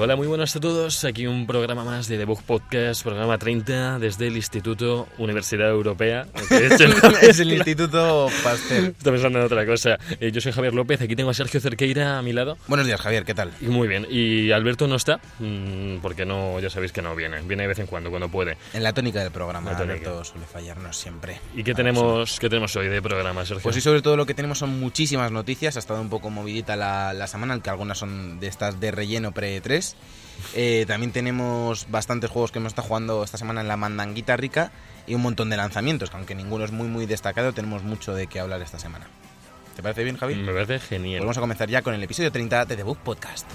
Hola, muy buenas a todos. Aquí un programa más de Debug Podcast, programa 30 desde el Instituto Universidad Europea. aunque de hecho no- es el Instituto Pastel. Estoy pensando en otra cosa. Eh, yo soy Javier López, aquí tengo a Sergio Cerqueira a mi lado. Buenos días, Javier, ¿qué tal? Muy bien. Y Alberto no está, mm, porque no, ya sabéis que no viene. Viene de vez en cuando, cuando puede. En la tónica del programa, tónica. Alberto suele fallarnos siempre. ¿Y qué tenemos, qué tenemos hoy de programa, Sergio? Pues sí, sobre todo lo que tenemos son muchísimas noticias. Ha estado un poco movidita la, la semana, aunque algunas son de estas de relleno pre-3. Eh, también tenemos bastantes juegos que hemos estado jugando esta semana en la mandanguita rica y un montón de lanzamientos, que aunque ninguno es muy muy destacado, tenemos mucho de qué hablar esta semana. ¿Te parece bien, Javi? Me parece Pues genial. vamos a comenzar ya con el episodio 30 de The Book Podcast.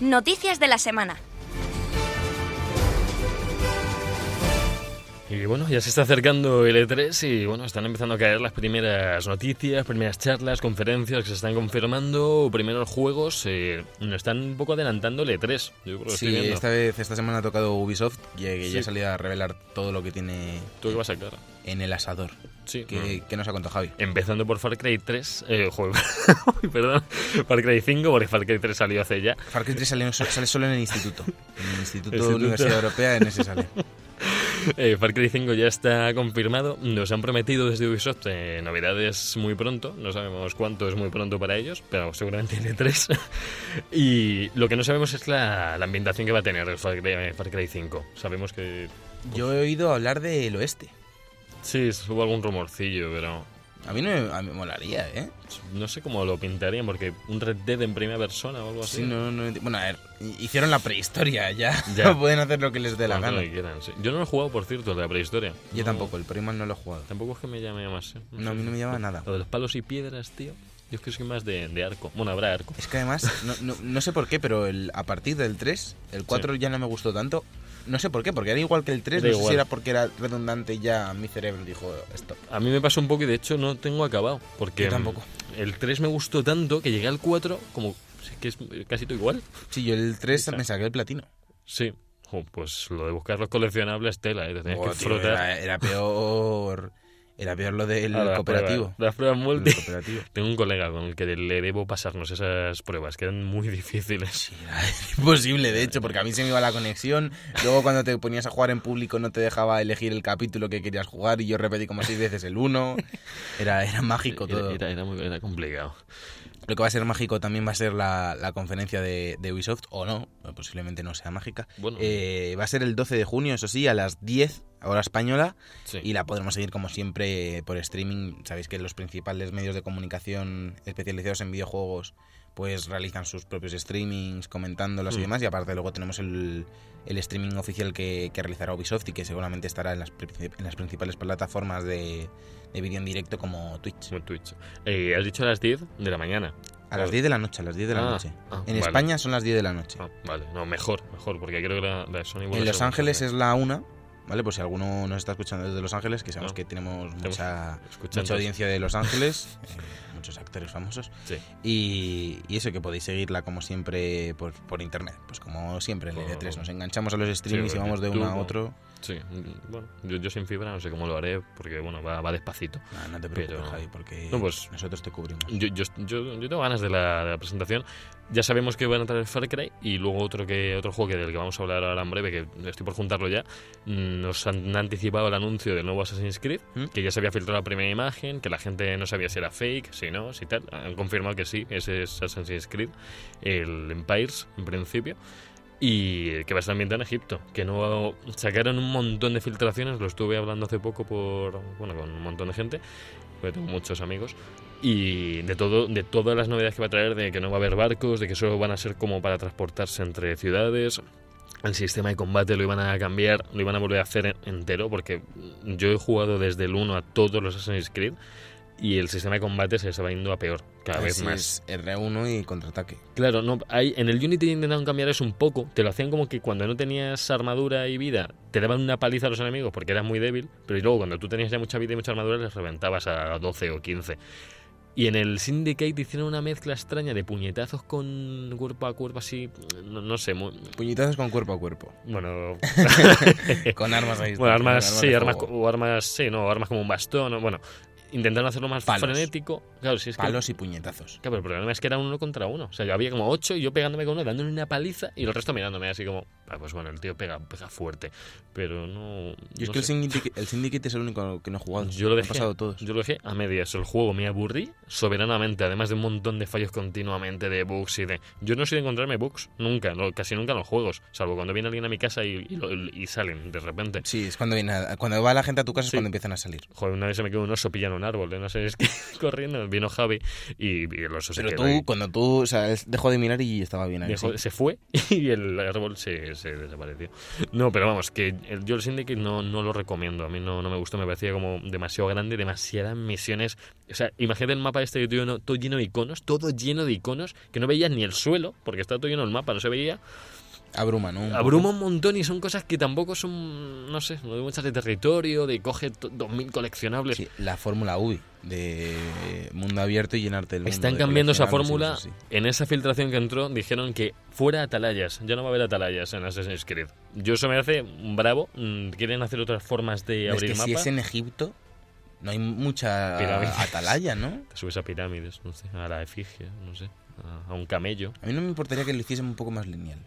Noticias de la semana. Y bueno, ya se está acercando el E3 y bueno, están empezando a caer las primeras noticias, primeras charlas, conferencias que se están confirmando, primeros juegos, eh, nos están un poco adelantando el E3. Yo lo que Sí, esta vez, esta semana ha tocado Ubisoft, y que ya Sí. ha salido a revelar todo lo que tiene ¿Tú qué vas a sacar? en el asador. Sí, ¿Qué, no. qué nos ha contado Javi? Empezando por Far Cry 3, eh, Uy, perdón, Far Cry 5, porque Far Cry 3 salió hace ya. Far Cry 3 sale, sale solo en el instituto. En el Instituto, Instituto. Universidad Europea, en ese sale. Eh, Far Cry 5 ya está confirmado. Nos han prometido desde Ubisoft eh, novedades muy pronto. No sabemos cuánto es muy pronto para ellos, pero seguramente el E3. y lo que no sabemos es la, la ambientación que va a tener el Far Cry, eh, Far Cry 5. Sabemos que. Yo he oído hablar del oeste. Sí, hubo algún rumorcillo, pero. A mí no me, a mí me molaría, ¿eh? No sé cómo lo pintarían, porque un Red Dead en primera persona o algo así. Sí, no, no bueno, a ver, hicieron la prehistoria ya. Ya. Pueden hacer lo que les dé la Cuanto gana. lo que quieran, sí. Yo no lo he jugado, por cierto, de la prehistoria. Yo No- tampoco, el Primal no lo he jugado. Tampoco es que me llame más. ¿eh? No, a mí no me llama nada. Lo de los palos y piedras, tío. Yo es que soy más de, de arco. Bueno, habrá arco. Es que además, no, no, no sé por qué, pero el, a partir del 3, el 4 ya no me gustó tanto. No sé por qué, porque era igual que el 3, Da no sé si era porque era redundante y ya mi cerebro dijo stop. A mí me pasó un poco y de hecho no tengo acabado. Porque Yo tampoco. mm, el 3 me gustó tanto que llegué al 4 como que es casi todo igual. Sí, yo el 3 Esa. me saqué el platino. Sí. Jo, pues lo de buscar los coleccionables tela, ¿eh? Te tenías que tío, frotar. era, era peor. Era peor lo del a las cooperativo. pruebas- Las pruebas cooperativo. Tengo un colega con el que le debo pasarnos esas pruebas, que eran muy difíciles. Sí, era imposible, de hecho, porque a mí se me iba la conexión. Luego, cuando te ponías a jugar en público, no te dejaba elegir el capítulo que querías jugar. Y yo repetí como seis veces el 1. Era, era mágico todo. Era, era, era muy era complicado. Lo que va a ser mágico también va a ser la, la conferencia de, de Ubisoft, o no, posiblemente no sea mágica. Bueno. Eh, va a ser el 12 de junio, eso sí, a las 10, hora española. Sí. Y la podremos seguir como siempre por streaming. Sabéis que los principales medios de comunicación especializados en videojuegos pues realizan sus propios streamings, comentándolos y Mm. demás. Y aparte luego tenemos el, el streaming oficial que, que realizará Ubisoft y que seguramente estará en las, en las principales plataformas de, de vídeo en directo como Twitch. Como Twitch. Eh, has dicho a las 10 de la mañana. A las 10 de la noche, a las 10 de la Ah, noche. ah, En vale. España son las 10 de la noche. Ah, vale, no, mejor, mejor, porque creo que la, la Sony en Los Ángeles es la 1. ¿Vale? Pues si alguno nos está escuchando desde Los Ángeles, que sabemos que tenemos mucha, mucha audiencia de Los Ángeles, eh, muchos actores famosos. Sí. Y, y eso, que podéis seguirla como siempre por, por internet. Pues como siempre en el Por- E3 nos enganchamos a los streams y vamos de uno a otro. Sí, bueno, yo, yo sin fibra no sé cómo lo haré, porque bueno, va, va despacito. No, no te preocupes, Pero- Javi, porque No, pues- nosotros te cubrimos. Yo, yo, yo, yo tengo ganas de la, de la presentación. Ya sabemos que van a traer Far Cry y luego otro que otro juego que del que vamos a hablar ahora en breve, que estoy por juntarlo ya. mm, Nos han anticipado el anuncio del nuevo Assassin's Creed, ¿Mm? que ya se había filtrado la primera imagen, que la gente no sabía si era fake, si no, si tal. Han confirmado que sí, ese es Assassin's Creed, el Empires en principio. Y que va a estar ambientado en Egipto. Que no sacaron un montón de filtraciones, lo estuve hablando hace poco por bueno con un montón de gente, porque tengo muchos amigos y de todo de todas las novedades que va a traer de que no va a haber barcos de que solo van a ser como para transportarse entre ciudades el sistema de combate lo iban a cambiar lo iban a volver a hacer entero porque yo he jugado desde el 1 a todos los Assassin's Creed y el sistema de combate se estaba yendo a peor, cada vez Así más. es, R1 y contraataque. Claro, no, hay, en el Unity intentaron cambiar eso un poco. Te lo hacían como que cuando no tenías armadura y vida, te daban una paliza a los enemigos porque eras muy débil. Pero luego cuando tú tenías ya mucha vida y mucha armadura, les reventabas a 12 o 15. Y en el Syndicate hicieron una mezcla extraña de puñetazos con cuerpo a cuerpo, así. No, no sé, muy- Puñetazos con cuerpo a cuerpo. bueno. con armas ahí. bueno, armas, sí, armas, o armas, sí, no, armas como un bastón. o- Bueno, intentaron hacerlo más Palos. frenético. Claro, si es que Palos y puñetazos. Claro, pero el problema es que era uno contra uno. O sea, yo había como ocho y yo pegándome con uno, dándole una paliza y el resto mirándome así como, ah, pues bueno, el tío pega, pega fuerte. Pero no. Yo es no que el. Syndicate, el Syndicate es el único que no he jugado. Yo lo dejé, pasado todos. yo lo dejé a medias. El juego me aburrí soberanamente, además de un montón de fallos continuamente, de bugs y de. Yo no soy de encontrarme bugs, nunca, no, casi nunca en los juegos, salvo cuando viene alguien a mi casa y, y lo- y salen de repente. Sí, es cuando viene cuando va la gente a tu casa es Sí. cuando empiezan a salir. Joder, una vez se me quedó un oso pillando un árbol, ¿eh? no sé, es que corriendo, vino Javi y, y el oso se Pero quedó tú, ahí. cuando tú, o sea, dejó de mirar y estaba bien ahí. Dejó- sí. se fue y el árbol se, se desapareció. No, pero vamos, que el, yo el Syndicate no, no lo recomiendo. A mí no, no me gustó, me parecía como demasiado grande, demasiadas misiones. O sea, imagínate el mapa este que todo lleno, todo lleno de iconos, todo lleno de iconos, que no veías ni el suelo, porque estaba todo lleno el mapa, no se veía. Abruma, ¿no? Abruma un montón y son cosas que tampoco son, no sé, no hay muchas de territorio, de coge to- 2000 coleccionables. Sí, la fórmula UI de mundo abierto y llenarte el mundo. Están cambiando esa fórmula. En esa filtración que entró, dijeron que fuera atalayas. Ya no va a haber atalayas en Assassin's Creed. Yo eso me hace bravo. Mm, Quieren hacer otras formas de abrir es que mapa. si es en Egipto, no hay mucha Pirámides. atalaya, ¿no? Te subes a pirámides, no sé, a la efigie, no sé, a, a un camello. A mí no me importaría que lo hiciesen un poco más lineal.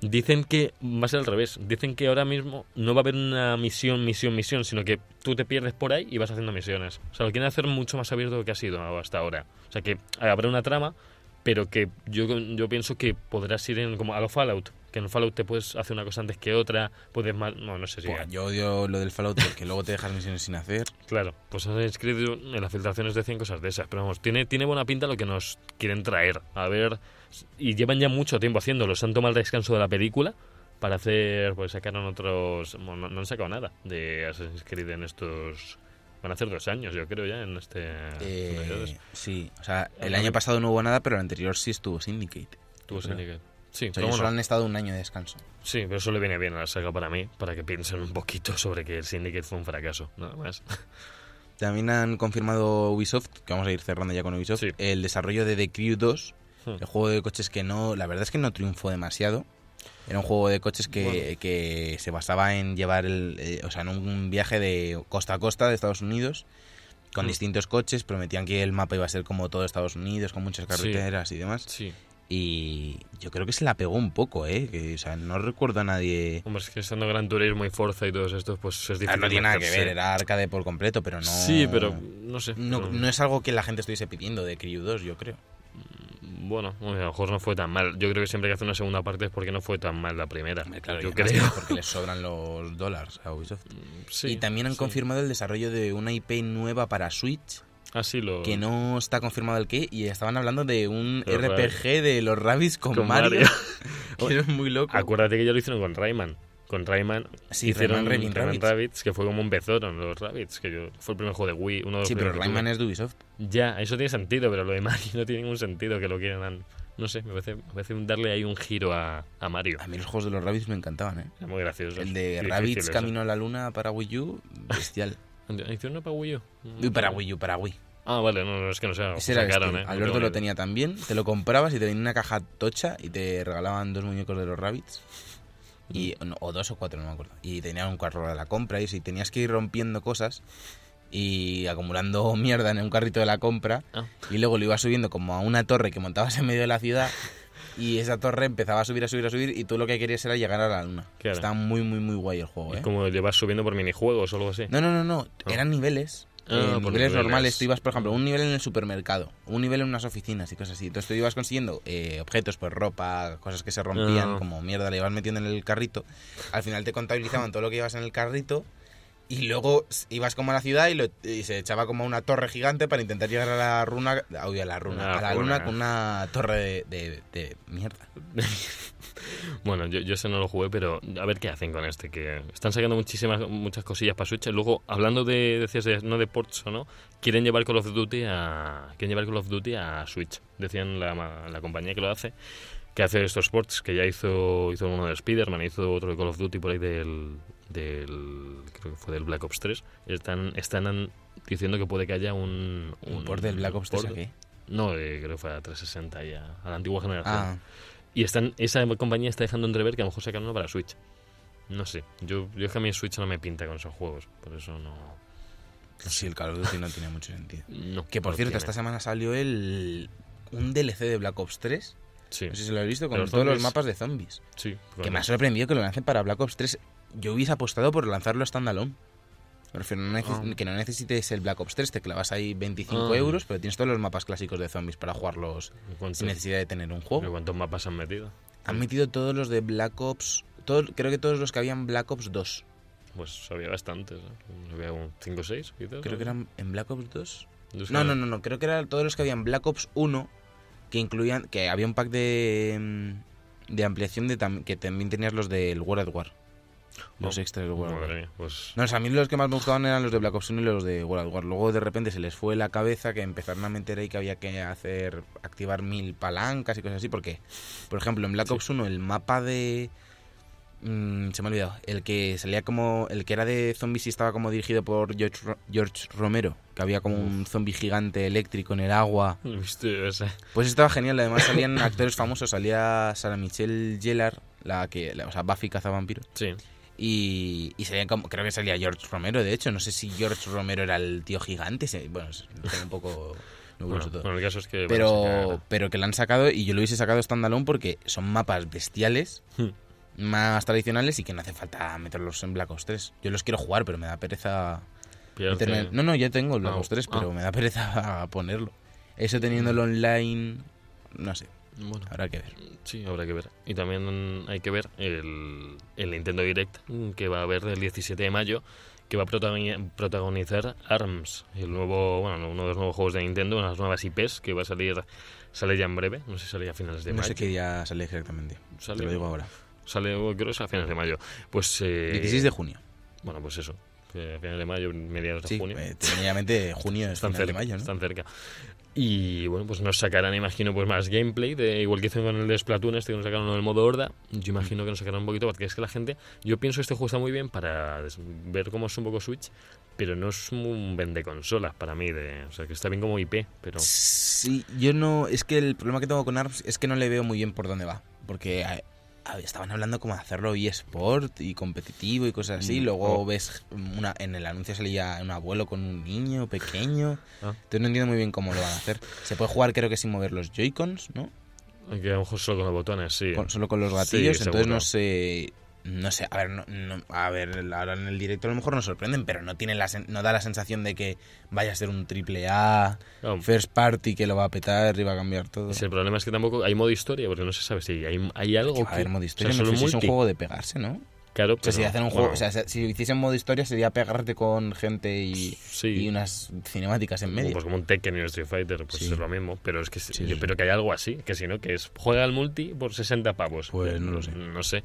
Dicen que va a ser al revés. Dicen que ahora mismo no va a haber una misión, misión, misión, sino que tú te pierdes por ahí y vas haciendo misiones. O sea, lo quieren hacer mucho más abierto de lo que ha sido hasta ahora. O sea, que habrá una trama, pero que yo, yo pienso que podrás ir en, como a lo Fallout. Que en Fallout te puedes hacer una cosa antes que otra, puedes más... No, no sé si... Yo odio lo del Fallout porque luego te dejas misiones sin hacer. Claro, pues Assassin's Creed en las filtraciones decían cosas de esas, pero vamos, tiene, tiene buena pinta lo que nos quieren traer. A ver, y llevan ya mucho tiempo haciéndolo, se han tomado el descanso de la película para hacer, pues sacaron otros, bueno, no, han sacado nada de Assassin's Creed en estos, van a hacer dos años yo creo ya en este... Eh, sí, o sea, el Ajá. año pasado no hubo nada, pero el anterior sí estuvo Syndicate. Tuvo creo. Syndicate. Sí, O sea, solo han estado un año de descanso. sí, pero eso le viene bien a la saga para mí, para que piensen un poquito sobre que el Syndicate fue un fracaso, nada más. También han confirmado Ubisoft, que vamos a ir cerrando ya con Ubisoft, Sí. el desarrollo de The Crew 2, Hmm. el juego de coches que no, la verdad es que no triunfó demasiado. Era un juego de coches que, Bueno. que se basaba en llevar el, eh, o sea, en un viaje de costa a costa de Estados Unidos con Hmm. distintos coches, prometían que el mapa iba a ser como todo Estados Unidos, con muchas Sí. carreteras y demás. Sí, Y yo creo que se la pegó un poco, ¿eh? Que, o sea, no recuerdo a nadie... hombre, es que estando Gran Turismo y Forza y todos estos, pues es difícil. Ah, no tiene nada que ver, era arcade por completo, pero no... Sí, pero no sé. No, pero- no es algo que la gente estuviese pidiendo de Crew 2, yo creo. Bueno, a lo mejor no fue tan mal. Yo creo que siempre que hace una segunda parte es porque no fue tan mal la primera. Claro, yo creo. que Porque les sobran los dólares a Ubisoft. Sí, y también han sí. confirmado el desarrollo de una IP nueva para Switch, Ah, sí, lo. que no está confirmado el qué, y estaban hablando de un Los RPG de los Rabbids con, Con Mario. Mario. que es muy loco. Acuérdate que ya lo hicieron con Rayman. Con Rayman Sí, hicieron Rayman Raving Rayman Rabbids. Rabbids, que fue como empezaron los Rabbids, que yo, fue el primer juego de Wii, uno de los Sí, pero Rayman tuve. es de Ubisoft. Ya, eso tiene sentido, pero lo de Mario no tiene ningún sentido que lo quieran. No sé, me parece, me parece darle ahí un giro a, a Mario. A mí los juegos de los Rabbids me encantaban, ¿eh? Muy gracioso. El de Rabbids Camino a la Luna para Wii U, bestial. ¿Hicieron uno para Wii U? Uy, para Wii U, para Wii. Ah, vale, no, no, es que no sé. Ese era sacaron, este. ¿eh? Alberto No lo tenía también. Te lo comprabas y te venía una caja tocha y te regalaban dos muñecos de los Rabbits. Y, no, o dos o cuatro, no me acuerdo. Y tenían un carro de la compra y si tenías que ir rompiendo cosas y acumulando mierda en un carrito de la compra Ah. y luego lo ibas subiendo como a una torre que montabas en medio de la ciudad y esa torre empezaba a subir, a subir, a subir y tú lo que querías era llegar a la luna. Claro. Está muy, muy, muy guay el juego, Es ¿eh? como llevas subiendo por minijuegos o algo así. No, no, no, no. Eran niveles. Ah, por niveles niveles. normales. Tú ibas, por ejemplo, un nivel en el supermercado, un nivel en unas oficinas y cosas así. Entonces tú ibas consiguiendo eh, objetos, pues ropa, cosas que se rompían, Ah. como mierda, le ibas metiendo en el carrito. Al final te contabilizaban todo lo que llevas en el carrito y luego ibas como a la ciudad y, lo- y se echaba como una torre gigante para intentar llegar a la runa, a la runa, La a la luna con una torre de, de- de mierda. Bueno, yo, yo ese no lo jugué, pero a ver qué hacen con este, que están sacando muchísimas muchas cosillas para Switch. Luego, hablando de, decías de- no de ports o no, quieren llevar Call of Duty a quieren llevar Call of Duty a Switch. Decían la, la compañía que lo hace, que hace estos ports, que ya hizo hizo uno de Spider-Man, hizo otro de Call of Duty por ahí del del creo que fue del Black Ops 3. Están están diciendo que puede que haya un ¿Un port del Black Ops 3 port- aquí? No, eh, creo que fue a 360 ya, a la antigua generación. Ah, Y están, esa compañía está dejando entrever que a lo mejor sacan uno para Switch. No sé, yo, yo es que a mí Switch no me pinta con esos juegos, por eso no... sí, el Call of Duty no tiene mucho sentido. no Que por no cierto, tiene. esta semana salió el un DLC de Black Ops 3. Sí, No sé si lo habéis visto, con Los todos los mapas de zombies. sí. Que me ha sorprendido que lo lancen para Black Ops 3. Yo hubiese apostado por lanzarlo standalone. Me refiero, no Ah. que no necesites el Black Ops 3, te clavas ahí 25 Ah. euros, pero tienes todos los mapas clásicos de zombies para jugarlos ¿Cuántos, sin necesidad de tener un juego. ¿Cuántos mapas han metido? Han metido todos los de Black Ops, todo- creo que todos los que habían Black Ops 2. Pues había bastantes, ¿eh? Había un 5 o 6, quizás. Creo ¿no? que eran en Black Ops 2. Yo es que No, no, no, no, creo que eran todos los que habían Black Ops 1, que incluían, que había un pack de, mm, de ampliación de tam- que también tenías los del World at War. Los extras del World War. Madre mía, pues... No, o sea, a mí los que más me gustaban eran los de Black Ops 1 y los de World War. Luego de repente se les fue la cabeza que empezaron a meter ahí que había que hacer, activar mil palancas y cosas así. Porque, por ejemplo, en Black Sí. Ops 1 el mapa de... mm, se me ha olvidado. El que salía como... El que era de zombies y estaba como dirigido por George, Ro- George Romero. Que había como un zombie gigante eléctrico en el agua. Pues estaba genial. Además salían actores famosos. Salía Sarah Michelle Gellar, la que... la- o sea, Buffy cazavampiro. Sí. Y, y salían como, creo que salía George Romero, de hecho. No sé si George Romero era el tío gigante. Bueno, tengo un poco Bueno, todo. bueno, el caso es que... van a pero, sacar- pero que la han sacado y yo lo hubiese sacado standalone porque son mapas bestiales, Hmm. más tradicionales y que no hace falta meterlos en Black Ops 3. Yo los quiero jugar, pero me da pereza meterme- No, no, ya tengo el Black Ah, Ops 3, ah. pero me da pereza ponerlo. Eso teniéndolo online, no sé, Bueno, habrá que ver. Sí, habrá que ver. Y también hay que ver el, el Nintendo Direct mm, que va a haber el 17 de mayo, que va a protagoni- protagonizar ARMS, el nuevo, bueno, uno de los nuevos juegos de Nintendo, unas nuevas IPs que va a salir, sale ya en breve, no sé si sale a finales de No mayo. sé qué día sale exactamente. Sale- Te lo digo ahora. Sale, creo que es a finales de mayo. Pues, eh, 16 de junio. Bueno, pues eso, a finales de mayo, mediados de Sí, junio. eh, técnicamente junio es están final cerca, de mayo, ¿no? están cerca. Y bueno, pues nos sacarán, imagino, pues más gameplay, de igual que hicieron con el de Splatoon, este que nos sacaron el modo horda. Yo imagino que nos sacarán un poquito, porque es que la gente, yo pienso que este juego está muy bien para ver cómo es un poco Switch, pero no es un vende consolas para mí, de, o sea, que está bien como IP, pero Sí, yo no. Es que el problema que tengo con ARMS es que no le veo muy bien por dónde va. Porque a- estaban hablando como de hacerlo eSport y competitivo y cosas así. Mm, Luego oh. ves una en el anuncio salía un abuelo con un niño pequeño. Ah. Entonces no entiendo muy bien cómo lo van a hacer. Se puede jugar, creo que sin mover los Joy-Cons, ¿no? que a lo mejor solo con los botones, sí. Con- solo con los Sí, gatillos. entonces seguro. no sé. No sé, a ver, no, no- a ver, ahora en el directo a lo mejor nos sorprenden, pero no tiene la no da la sensación de que vaya a ser un triple A, first party que lo va a petar y va a cambiar todo. el problema es que tampoco hay modo historia, porque no se sabe si hay, hay algo Que a modo o sea, es un multi. juego de pegarse, ¿no? Claro, O sea, si pero, hacen un juego, bueno, o sea, si hiciesen modo historia sería pegarte con gente y, sí. y unas cinemáticas en medio. Pues como un Tekken y un Street Fighter, pues Sí. es lo mismo. Pero es que Sí, espero que haya algo así, que si no, que es juega al multi por 60 pavos. Pues no lo sé. No sé.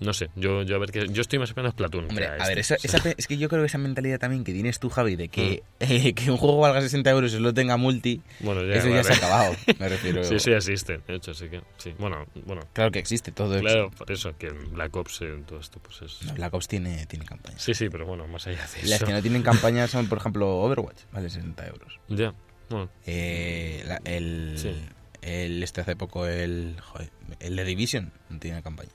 No sé. Yo, yo a ver que yo estoy más esperando Splatoon. Hombre, que a este. ver, esa, Sí. esa pe- es que yo creo que esa mentalidad también que tienes tú, Javi, de que, Mm. eh, que un juego valga 60 euros y lo tenga multi, Bueno, ya, eso ya se ha acabado, me refiero. Sí, sí existe, de hecho, sí que sí. Bueno, bueno, Claro que existe todo claro, por eso que en Black Ops eh, todo esto pues es No, Black Ops tiene, tiene campaña. Sí, sí, pero bueno, más allá de Las eso. que no tienen campaña son, por ejemplo, Overwatch, vale 60 euros. Ya. Bueno, Eh, la- el, Sí. el este hace poco, el, joder, el de Division, no tiene campaña.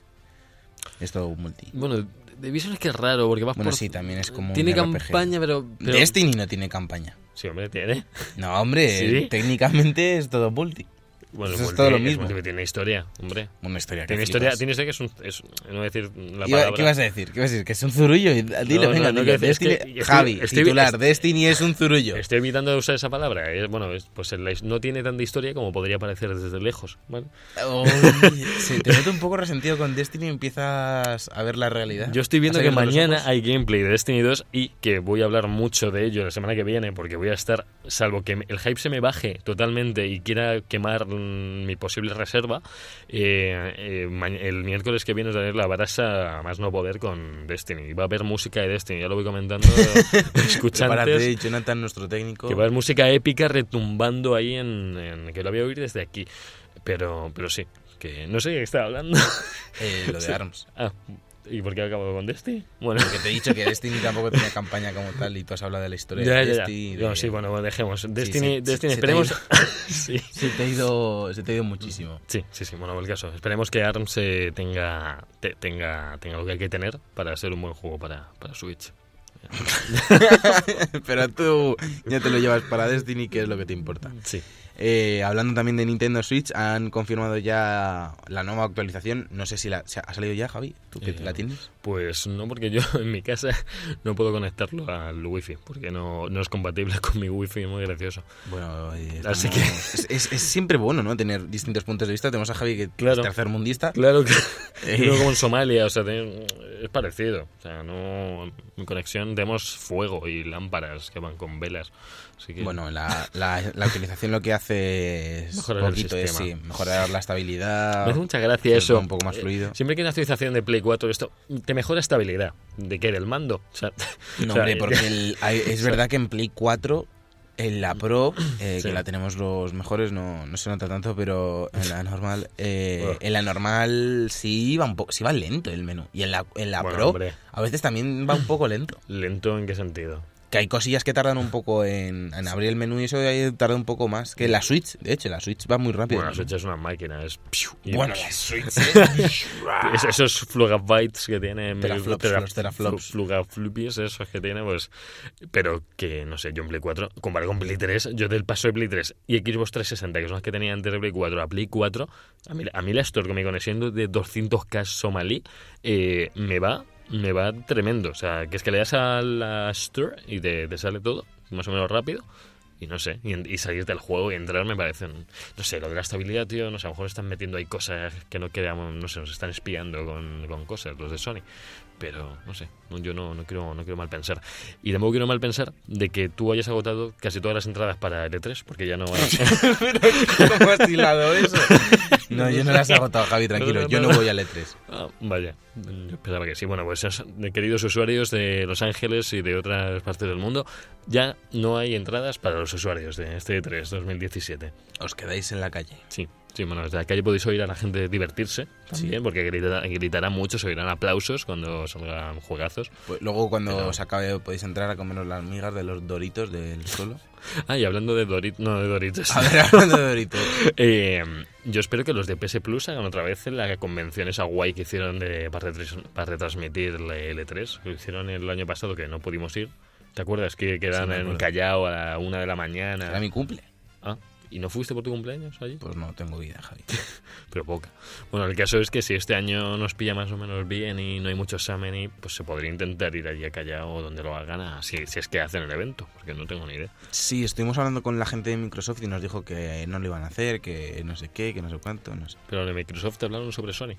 Es todo multi. bueno, Division es que es raro porque vas Bueno, por sí, también es como un Tiene RPG. campaña, pero, pero- Destiny no tiene campaña. Sí, hombre, tiene. No, hombre, ¿Sí? técnicamente es todo multi. Bueno, Eso es multi- todo lo mismo. multi- tiene historia, hombre. Una historia que Tiene historia, tiene historia que es un... Es, no voy a decir la ¿Qué, iba- palabra. qué vas a decir? ¿Qué vas a decir? ¿Que es un zurullo? Dile, No, venga, no, que es que estoy- Javi, estoy- titular, est- Destiny es un zurullo. Estoy evitando usar esa palabra. eh, Bueno, es- pues el- no tiene tanta historia como podría parecer desde lejos. ¿vale? Se te nota un poco resentido con Destiny y empiezas a ver la realidad. Yo estoy viendo ¿Has que mañana hay gameplay de Destiny 2 y que voy a hablar mucho de ello la semana que viene porque voy a estar, salvo que el hype se me baje totalmente y quiera quemar mi posible reserva, eh, eh, el miércoles que viene os daré la barasa a más no poder con Destiny. Va a haber música de Destiny, ya lo voy comentando, escuchantes. Prepárate, Jonathan, nuestro técnico. Que va a haber música épica retumbando ahí en, en- que lo voy a oír desde aquí. Pero, pero sí, que no sé de qué estaba hablando. Eh, lo de Sí. ARMS. Ah, ¿y por qué acabo con Destiny? Bueno, Porque te he dicho que Destiny tampoco tenía campaña como tal y tú has hablado de la historia ya, de ya, ya. Destiny. No, de- sí, bueno, bueno, dejemos. Destiny, sí, Destiny, se esperemos. ido. sí. Se te ha ido, se te ha ido muchísimo. Sí, sí, sí, bueno, el caso. Esperemos que ARMS tenga, te- tenga, tenga lo que hay que tener para ser un buen juego para, para Switch. Pero tú ya te lo llevas para Destiny, que es lo que te importa. Sí. Eh, hablando también de Nintendo Switch, han confirmado ya la nueva actualización. No sé si la, se ha- ha salido ya, Javi. ¿Tú que Eh, la tienes? Pues no, porque yo en mi casa no puedo conectarlo al wifi, porque no, no es compatible con mi wifi, muy gracioso. Bueno, eh, Así estamos- que- es, es- es siempre bueno, ¿no? Tener distintos puntos de vista. Tenemos a Javi que Claro. es tercermundista. Claro que Eh. no como en Somalia, o sea, es parecido. O sea, no en conexión tenemos fuego y lámparas que van con velas. Así que Bueno, la, la- la actualización lo que hace es Mejorar el poquito, es sí, sistema. mejorar la estabilidad. me hace mucha gracia eso. un poco más Eh, fluido. Siempre que hay una actualización de Play 4, esto te mejora estabilidad. ¿De qué? ¿Del mando? O sea, No, o sea, hombre, porque el- hay- es verdad que en Play 4, en la Pro, eh, Sí. que la tenemos los mejores, no, no se nota tanto, pero en la normal, eh, Bueno. en la normal sí va un poco, sí va lento el menú. Y en la, en la Bueno, Pro, hombre. a veces también va un poco lento. ¿Lento en qué sentido? Que hay cosillas que tardan un poco en, en abrir el menú y eso tarda un poco más. Que la Switch, de hecho, la Switch va muy rápido. Bueno, la Switch es una máquina, es... Bueno, la Switch. Es- esos flugabytes que tiene Teraflops, tera- los teraflops. flugaflupis esos que tiene pues pero que no sé yo en Play 4 comparado con Play 3 yo del paso de Play 3 y Xbox 360 que son las que tenía antes de Play 4 a Play 4 a mí, a mí la Store con mi conexión de 200k somalí eh, me va me va tremendo o sea que es que le das a la Store y te, te sale todo más o menos rápido y no sé, y, y salir del juego y entrar me parecen, no sé, lo de la estabilidad, tío, no sé, a lo mejor están metiendo ahí cosas que no queramos, no sé, nos están espiando con, con cosas los de Sony. Pero, no sé, yo no, no, quiero, no quiero mal pensar. Y tampoco quiero mal pensar de que tú hayas agotado casi todas las entradas para el E3, porque ya no hay... ¿Cómo has hilado eso? No, yo no las he agotado, Javi, tranquilo. Yo no voy al E3. Ah, vaya, yo pensaba que sí. Bueno, pues queridos usuarios de Los Ángeles y de otras partes del mundo, ya no hay entradas para los usuarios de este E3 2017. Os quedáis en la calle. Sí, sí, bueno, desde la calle podéis oír a la gente divertirse también, porque gritará, gritará mucho, se oirán aplausos cuando salgan juegazos. Pues luego cuando Pero- os acabe podéis entrar a comeros las migas de los doritos del suelo. Ah, y hablando de Doritos, no de Doritos. A ver, hablando de doritos. Eh, yo espero que los de PS Plus hagan otra vez la convención esa guay que hicieron de, para, retransmitir el E3, que hicieron el año pasado que no pudimos ir. ¿Te acuerdas que quedan me en. Callao a la una de la mañana? Era mi cumple. Ah, ¿y no fuiste por tu cumpleaños allí? Pues no tengo vida, Javi. pero poca. Bueno, el caso es que si este año nos pilla más o menos bien y no hay mucho examen, y, pues se podría intentar ir allí a Callao o donde lo hagan, a- si, si es que hacen el evento, porque no tengo ni idea. Sí, estuvimos hablando con la gente de Microsoft y nos dijo que no lo iban a hacer, que no sé qué, que no sé cuánto, no sé. Pero de Microsoft te hablaron sobre Sony.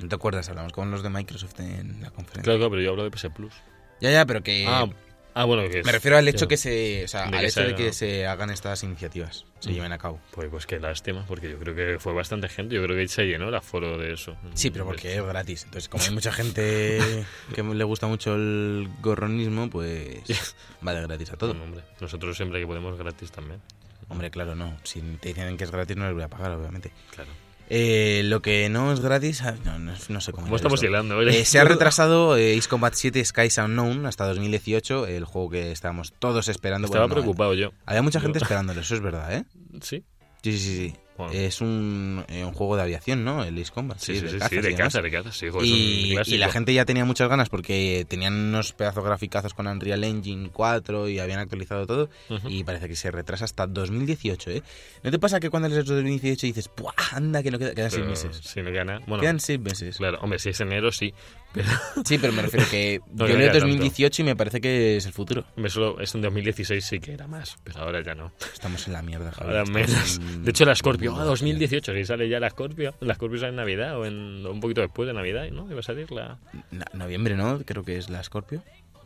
¿No te acuerdas? Hablamos con los de Microsoft en la conferencia. Claro, claro, pero yo hablo de PS Plus. Ya, ya, pero que... ah, ah, bueno, que es- me refiero al hecho que se... O sea, De al que hecho de que se hagan estas iniciativas, se Mm. lleven a cabo. Pues, pues qué lástima, porque yo creo que fue bastante gente. Yo creo que se llenó el aforo de eso. Sí, pero porque es gratis. Entonces, como hay mucha gente que le gusta mucho el gorronismo, pues va de gratis a todo. Bueno, hombre, nosotros siempre que podemos gratis también. Hombre, claro, no. Si te dicen que es gratis, no les voy a pagar, obviamente. Claro. Eh, lo que no es gratis, ah, no, no, no sé cómo. ¿Cómo era estamos hilando? Eh, se ha retrasado eh, Ace Combat 7 Skies Unknown hasta 2018, el juego que estábamos todos esperando. Estaba Bueno, no, preocupado yo. Había mucha gente Yo- esperándolo, eso es verdad, ¿eh? Sí. Sí, sí, sí. Sí. Es un, eh, un juego de aviación, ¿no? El Ace Combat. sí, sí, sí, sí, cazas y de casa, de sí, joder, es un Y, y la gente ya tenía muchas ganas porque tenían unos pedazos graficazos con Unreal Engine 4 y habían actualizado todo. Ujú. Y parece que se retrasa hasta 2018, ¿eh? ¿No te pasa que cuando lees 2018 dices, ¡buah! Anda, que no queda, quedan seis Pero meses? Si no gana, bueno, Quedan seis meses. claro, hombre, si es enero, sí. Pero Sí, pero me refiero que No yo queda leo tanto. 2018 y me parece que es el futuro. hombre, solo es en 2016 sí que era más, pero ahora ya no. Estamos en la mierda, Javi. Ahora menos. en- De hecho, la Scorpio, ah, en- 2018, si sale ya la Scorpio. La Scorpio sale en Navidad o en un poquito después de Navidad, ¿no? Iba a salir la No- noviembre, ¿no? Creo que es la Scorpio.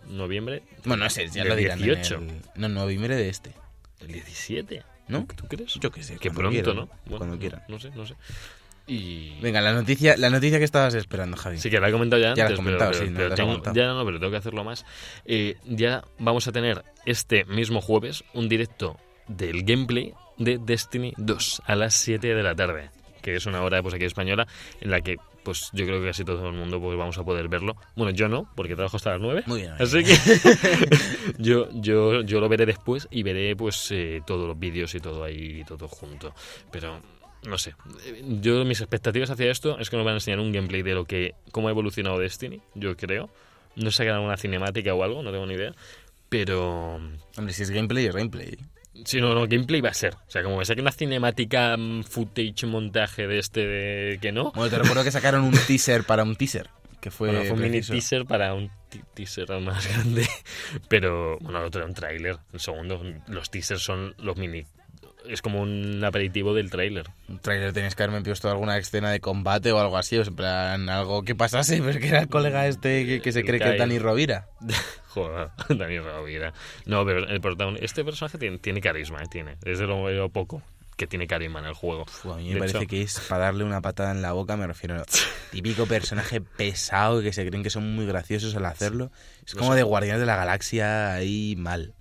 noviembre. Bueno, no sé, ya lo dirán. en 18. el- No, noviembre de este. El 17. ¿No? ¿Tú crees? Yo qué sé. Que pronto, ¿no? Bueno, cuando no- quieran. No sé, no sé. Y. Venga, la noticia, la noticia que estabas esperando, Javi. Sí, que la he comentado ya antes, Ya la has pero- comentado, pero, sí, no, pero la tengo- ya no, pero tengo que hacerlo más. Eh, ya vamos a tener este mismo jueves un directo del gameplay de Destiny 2 a las 7 de la tarde, que es una hora pues aquí española en la que pues yo creo que casi todo el mundo pues vamos a poder verlo. Bueno, yo no, porque trabajo hasta las 9. Muy bien. Así que yo, yo, yo lo veré después y veré pues eh, todos los vídeos y todo ahí, todo junto. Pero no sé, Eh, yo mis expectativas hacia esto es que nos van a enseñar un gameplay de lo que cómo ha evolucionado Destiny, yo creo. No sé una cinemática o algo, no tengo ni idea. Pero Hombre, si es gameplay, es gameplay. Si no, no, gameplay va a ser. O sea, como me saque una cinemática, mm, footage, montaje de este de que no. Bueno, te recuerdo que sacaron un teaser para un teaser. Que fue, Bueno, fue un mini teaser para un teaser más grande. Pero, bueno, el otro era un tráiler. El segundo, los teasers son los mini. Es como un aperitivo del tráiler. Un trailer tenías que haberme puesto alguna escena de combate o algo así, o sea, en plan, algo que pasase, porque era el colega este que, que se El cree que Kai. es Dani Rovira. Joder, Dani Rovira. No, pero el protagonista, este personaje tiene, tiene carisma, eh, tiene. Es de lo, de lo poco que tiene carisma en el juego. Uf, a mí De me parece hecho- que es para darle una patada en la boca, me refiero. Típico personaje pesado que se creen que son muy graciosos al hacerlo. Es como de Guardianes de la Galaxia ahí mal.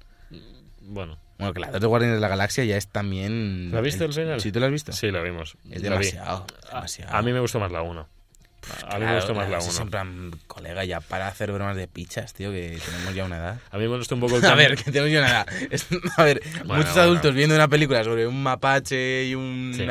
Bueno, Bueno, la dos de Guardianes de la Galaxia ya es también. ¿La has visto el final? ¿Sí tú lo has visto? sí, lo vimos. Es demasiado. A, a mí me gustó más la 1. A mí me gustó más la Claro, es 1. En plan, colega, ya para hacer bromas de pichas, tío, que tenemos ya una edad. A mí me gustó un poco el A ver, que tenemos ya una edad. Es- a ver, Bueno, muchos bueno. adultos viendo una película sobre un mapache y un Sí.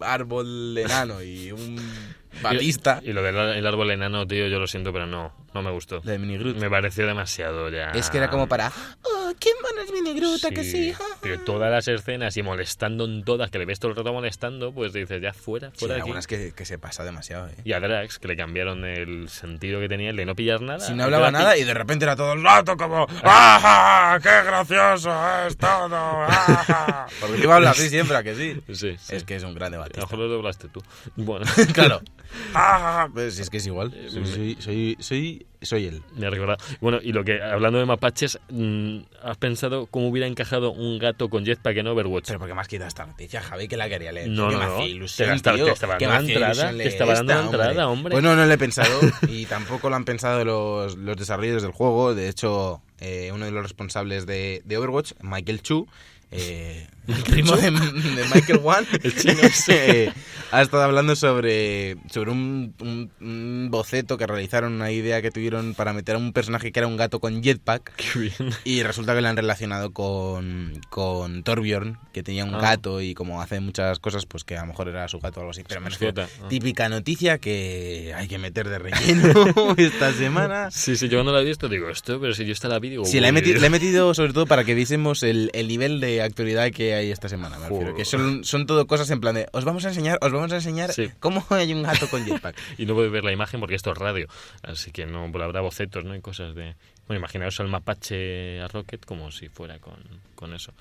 árbol enano y un batista. Y, y lo del árbol enano, tío, yo lo siento, pero no, no me gustó. La de. Me pareció demasiado ya. Es que era como para. ¡Oh, qué mono es Mini Groot! ¿a que sí? ja". Pero todas las escenas y molestando en todas, que le ves todo el rato molestando, pues dices, ya fuera, Sí, fuera aquí. algunas que, que se pasa demasiado, eh. Y a Drax, que le cambiaron el sentido que tenía, el de no pillar nada. Si no hablaba nada y de repente era todo el rato como ¡Ah, qué gracioso es todo! ¡Ah! Porque iba a hablar así siempre, ¿a que sí? Sí, sí. Es que es un gran A lo debate. mejor lo doblaste tú. Bueno, claro. ¡Ah! Pues es que es igual. Soy, soy, soy, soy, soy él. me ha recordado. Bueno, y lo que, hablando de mapaches, mm, ¿has pensado cómo hubiera encajado un gato con jetpack en Overwatch? Pero porque me has quitado esta noticia, Javi, que la quería leer. No, Que no, me no. Te ilusión, la estaba- tío, te estaba dando entrada, ilusión te leer estaba dando esta, entrada, hombre. Pues no, no lo he pensado y tampoco lo han pensado los, los desarrolladores del juego. De hecho, eh, uno de los responsables de, de Overwatch, Michael Chu, eh, el primo de, de Michael Wan, eh, ha estado hablando sobre, sobre un, un- un boceto que realizaron, una idea que tuvieron para meter a un personaje que era un gato con jetpack. Qué bien. Y resulta que lo han relacionado con, con Torbjorn, que tenía un Ah. gato y como hace muchas cosas, pues que a lo mejor era su gato o algo así. Pero me refiero. Ah. típica noticia que hay que meter de relleno esta semana. Sí, sí, yo cuando la he visto digo esto, pero si yo esta la vi digo... Sí, la he, metido, la he metido sobre todo para que viésemos el, el nivel de actualidad que hay esta semana. Me refiero, que son, son todo cosas en plan de, os vamos a enseñar, os vamos a enseñar Sí. cómo hay un gato con jetpack. Y no puedo ver la imagen porque esto es radio. Así que no, pues habrá bocetos, ¿no? Y cosas de... Bueno, imaginaos al mapache a Rocket como si fuera con, con eso.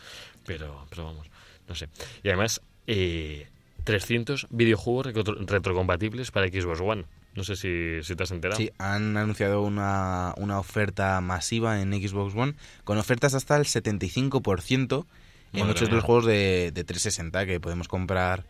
Pero, pero vamos, no sé. Y además, eh, 300 videojuegos retro- retrocompatibles para Xbox One. No sé si, si te has enterado. Sí, han anunciado una, una oferta masiva en Xbox One con ofertas hasta el 75% en Madre muchos de mía. los juegos de, de 360 que podemos comprar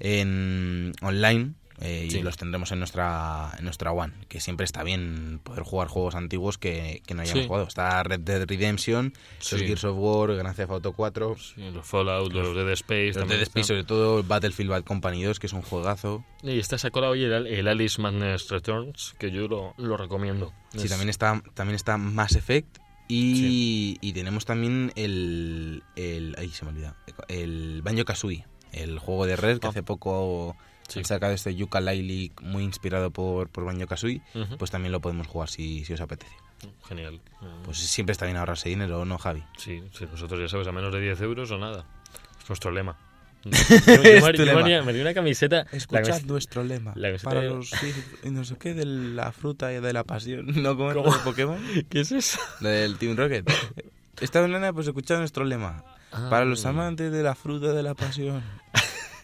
en online eh, y Sí. los tendremos en nuestra en nuestra One, que siempre está bien poder jugar juegos antiguos que, que no hayamos Sí. jugado. Está Red Dead Redemption, Sí. los Gears of War, Grand Theft Auto 4, Sí, los Fallout, los Dead Space los Dead Space, sobre todo Battlefield Bad Company 2, que es un juegazo. Y está sacado hoy el, el Alice Madness Returns, que yo lo, lo recomiendo. Sí, Es- también está, también está Mass Effect y, y tenemos también el, el... Ahí se me olvida. El Banjo Kazooie. el juego de Red, que Ah. hace poco Sí. han sacado este Yooka-Laylee muy inspirado por, por Banjo-Kazooie, Ujú. pues también lo podemos jugar si, si os apetece. Genial. Pues siempre está bien ahorrarse dinero, ¿o no, Javi? Sí, sí, nosotros ya sabes, a menos de 10 euros o nada. Es nuestro lema. Yo, yo yo haría- me di una camiseta. la Escuchad camiseta- nuestro lema. la para de- los hijos- no sé qué, de la fruta y de la pasión. ¿No de Pokémon? ¿Qué es eso? Del Team Rocket. Esta mañana, pues escuchad nuestro lema. Para los Ah. amantes de la fruta de la pasión.